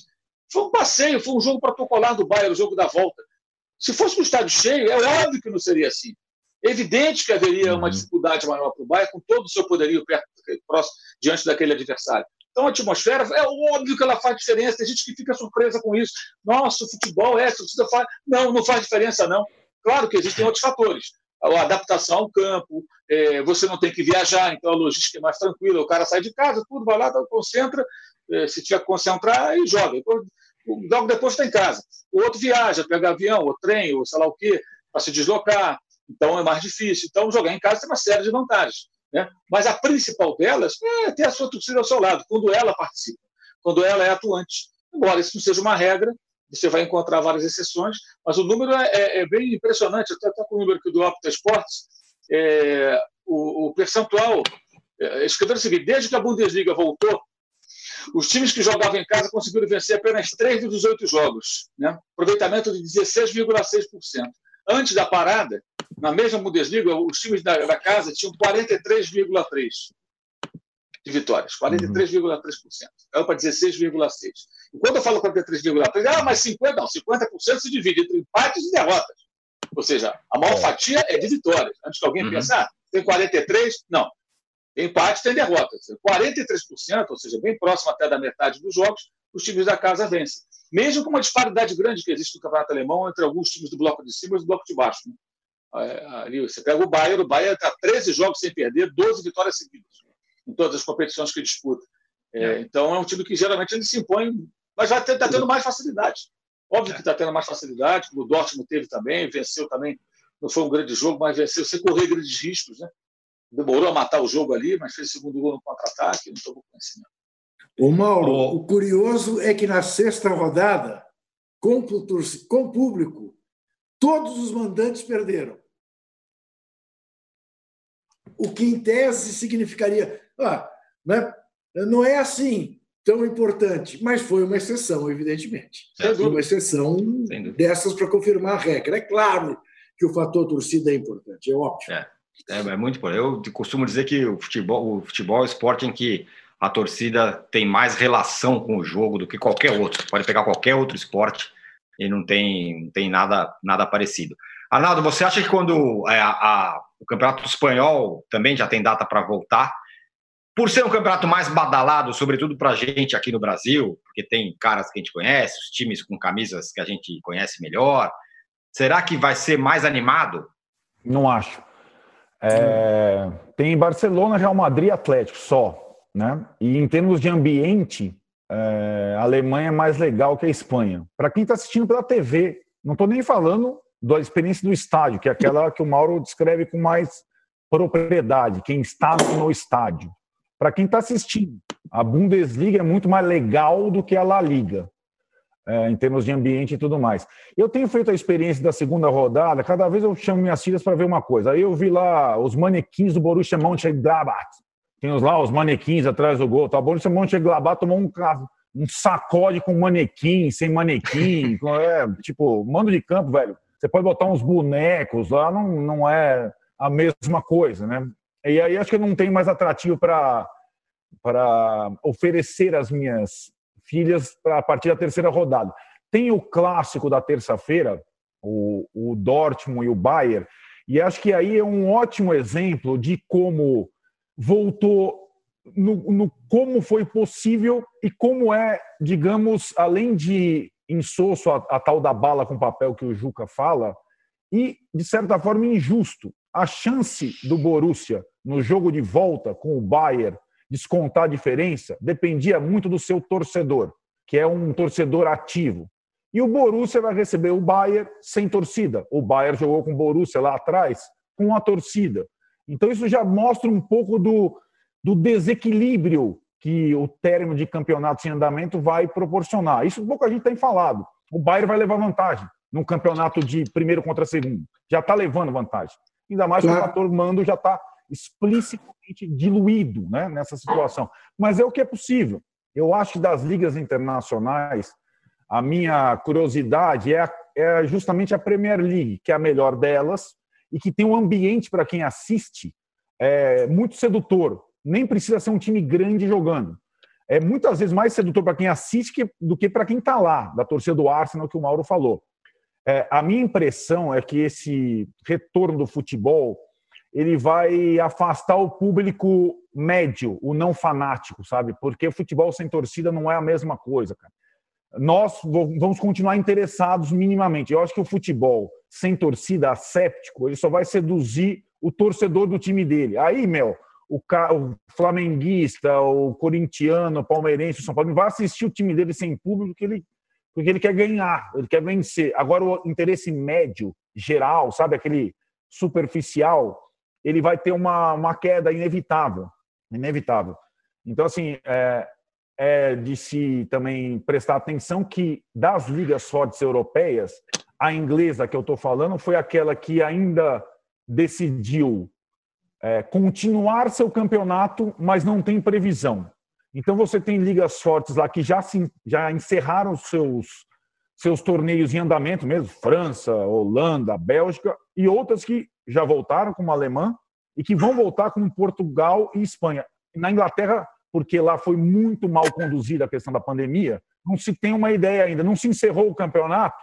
Foi um passeio, foi um jogo protocolar do Bayern, o jogo da volta. Se fosse um estádio cheio, é óbvio que não seria assim. É evidente que haveria uma uhum. dificuldade maior para o Bayern, com todo o seu poderio perto, próximo, diante daquele adversário. Então, a atmosfera, é óbvio que ela faz diferença. Tem gente que fica surpresa com isso. Nossa, o futebol é, precisa faz. Não, não faz diferença, não. Claro que existem outros fatores. A adaptação ao campo, é, você não tem que viajar, então a logística é mais tranquila. O cara sai de casa, tudo, vai lá, concentra, é, se tiver que concentrar, e joga. Logo depois está em casa. O outro viaja, pega avião, ou trem, ou sei lá o quê, para se deslocar. Então é mais difícil. Então jogar em casa tem uma série de vantagens. Né? Mas a principal delas é ter a sua torcida ao seu lado, quando ela participa, quando ela é atuante. Embora isso não seja uma regra, você vai encontrar várias exceções, mas o número é, é, é bem impressionante. Até com o número aqui do Opta Esportes, é, o, o, percentual. É, escreveram o seguinte: desde que a Bundesliga voltou, os times que jogavam em casa conseguiram vencer apenas 3 dos 18 jogos, né? aproveitamento de 16,6%. Antes da parada, na mesma Bundesliga, os times da, da casa tinham 43,3% de vitórias, 43,3%. Caiu para 16,6%. E quando eu falo 43,3%, ah, mas 50%, não, 50% se divide entre empates e derrotas. Ou seja, a maior é. fatia é de vitórias. Antes que alguém uhum. pense, ah, tem 43%, não. Empate tem derrota. 43%, ou seja, bem próximo até da metade dos jogos, os times da casa vencem. Mesmo com uma disparidade grande que existe no campeonato alemão entre alguns times do bloco de cima e do bloco de baixo. Né? É, ali você pega o Bayern, o Bayern está 13 jogos sem perder, 12 vitórias seguidas em todas as competições que disputa. É, é. Então é um time que geralmente ele se impõe, mas já está tendo mais facilidade. Óbvio é. que está tendo mais facilidade, como o Dortmund teve também, venceu também. Não foi um grande jogo, mas venceu sem correr grandes riscos, né? Demorou a matar o jogo ali, mas fez o segundo gol no contra-ataque, não estou com conhecimento. O Mauro, o curioso é que na sexta rodada, com, com público, todos os mandantes perderam. O que, em tese, significaria. Ah, né? Não é assim tão importante, mas foi uma exceção, evidentemente. Foi uma exceção dessas para confirmar a regra. É claro que o fator torcida é importante, é óbvio. É. É, é muito importante. Eu costumo dizer que o futebol, o futebol é o esporte em que a torcida tem mais relação com o jogo do que qualquer outro. Pode pegar qualquer outro esporte e não tem, não tem nada, nada parecido. Arnaldo, você acha que quando é, a, a, o Campeonato Espanhol também já tem data para voltar, por ser um campeonato mais badalado, sobretudo para a gente aqui no Brasil, porque tem caras que a gente conhece, os times com camisas que a gente conhece melhor, será que vai ser mais animado? Não acho. É, tem Barcelona, Real Madrid e Atlético só. Né? E em termos de ambiente, é, a Alemanha é mais legal que a Espanha. Para quem está assistindo pela TV, não estou nem falando da experiência do estádio, que é aquela que o Mauro descreve com mais propriedade, quem está no estádio. Para quem está assistindo, a Bundesliga é muito mais legal do que a La Liga, é, em termos de ambiente e tudo mais. Eu tenho feito a experiência da segunda rodada, cada vez eu chamo minhas filhas para ver uma coisa. Aí eu vi lá os manequins do Borussia Mönchengladbach. Tem lá os manequins atrás do gol. Tá? O Borussia Mönchengladbach tomou um, um sacode com manequim, sem manequim. é, tipo, mando de campo, velho. Você pode botar uns bonecos lá, não, não é a mesma coisa, né? E aí acho que eu não tenho mais atrativo para para oferecer às minhas filhas a partir da terceira rodada. Tem o clássico da terça-feira, o, o Dortmund e o Bayern, e acho que aí é um ótimo exemplo de como voltou no, no, como foi possível e como é, digamos, além de insosso a, a, tal da bala com papel que o Juca fala, e, de certa forma, injusto. A chance do Borussia no jogo de volta com o Bayern descontar a diferença dependia muito do seu torcedor, que é um torcedor ativo. E o Borussia vai receber o Bayern sem torcida. O Bayern jogou com o Borussia lá atrás com a torcida. Então isso já mostra um pouco do, do desequilíbrio que o término de campeonato em andamento vai proporcionar. Isso pouco a gente tem falado. O Bayern vai levar vantagem num campeonato de primeiro contra segundo. Já está levando vantagem. Ainda mais claro. que o fator mando já está explicitamente diluído né, nessa situação. Mas é o que é possível. Eu acho que das ligas internacionais, a minha curiosidade é, é justamente a Premier League, que é a melhor delas e que tem um ambiente para quem assiste é, muito sedutor. Nem precisa ser um time grande jogando. É muitas vezes mais sedutor para quem assiste que, do que para quem está lá, da torcida do Arsenal, que o Mauro falou. É, a minha impressão é que esse retorno do futebol ele vai afastar o público médio, o não fanático, sabe? Porque o futebol sem torcida não é a mesma coisa, cara. Nós vamos continuar interessados minimamente. Eu acho que o futebol sem torcida, asséptico, ele só vai seduzir o torcedor do time dele. Aí, meu, o, flamenguista, o corintiano, o palmeirense, o São Paulo, vai assistir o time dele sem público porque ele, porque ele quer ganhar, ele quer vencer. Agora, o interesse médio, geral, sabe, aquele superficial, ele vai ter uma, uma queda inevitável. Inevitável. Então, assim, é, é de se também prestar atenção que das ligas fortes europeias, a inglesa que eu estou falando foi aquela que ainda decidiu é, continuar seu campeonato, mas não tem previsão. Então você tem ligas fortes lá que já, se, já encerraram seus, seus torneios em andamento mesmo, França, Holanda, Bélgica, e outras que já voltaram, como Alemã, e que vão voltar como Portugal e Espanha. Na Inglaterra, porque lá foi muito mal conduzida a questão da pandemia, não se tem uma ideia ainda. Não se encerrou o campeonato,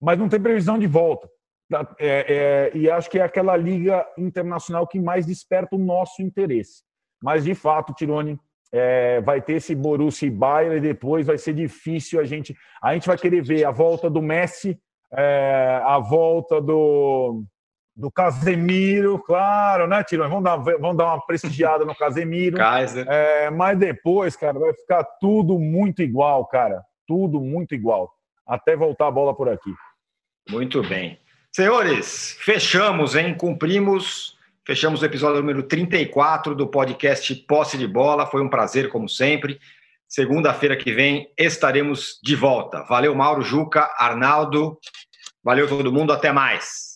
mas não tem previsão de volta. É, é, e acho que é aquela liga internacional que mais desperta o nosso interesse. Mas, de fato, Tirone, é, vai ter esse Borussia e Bayern e depois vai ser difícil a gente... A gente vai querer ver a volta do Messi, é, a volta do, do Casemiro, claro, né, Tirone? Vamos dar, vamos dar uma prestigiada no Casemiro. Kaiser. É, mas depois, cara, vai ficar tudo muito igual, cara. Tudo muito igual. Até voltar a bola por aqui. Muito bem. Senhores, fechamos, hein? Cumprimos. Fechamos o episódio número 34 do podcast Posse de Bola. Foi um prazer, como sempre. Segunda-feira que vem estaremos de volta. Valeu, Mauro, Juca, Arnaldo. Valeu todo mundo. Até mais.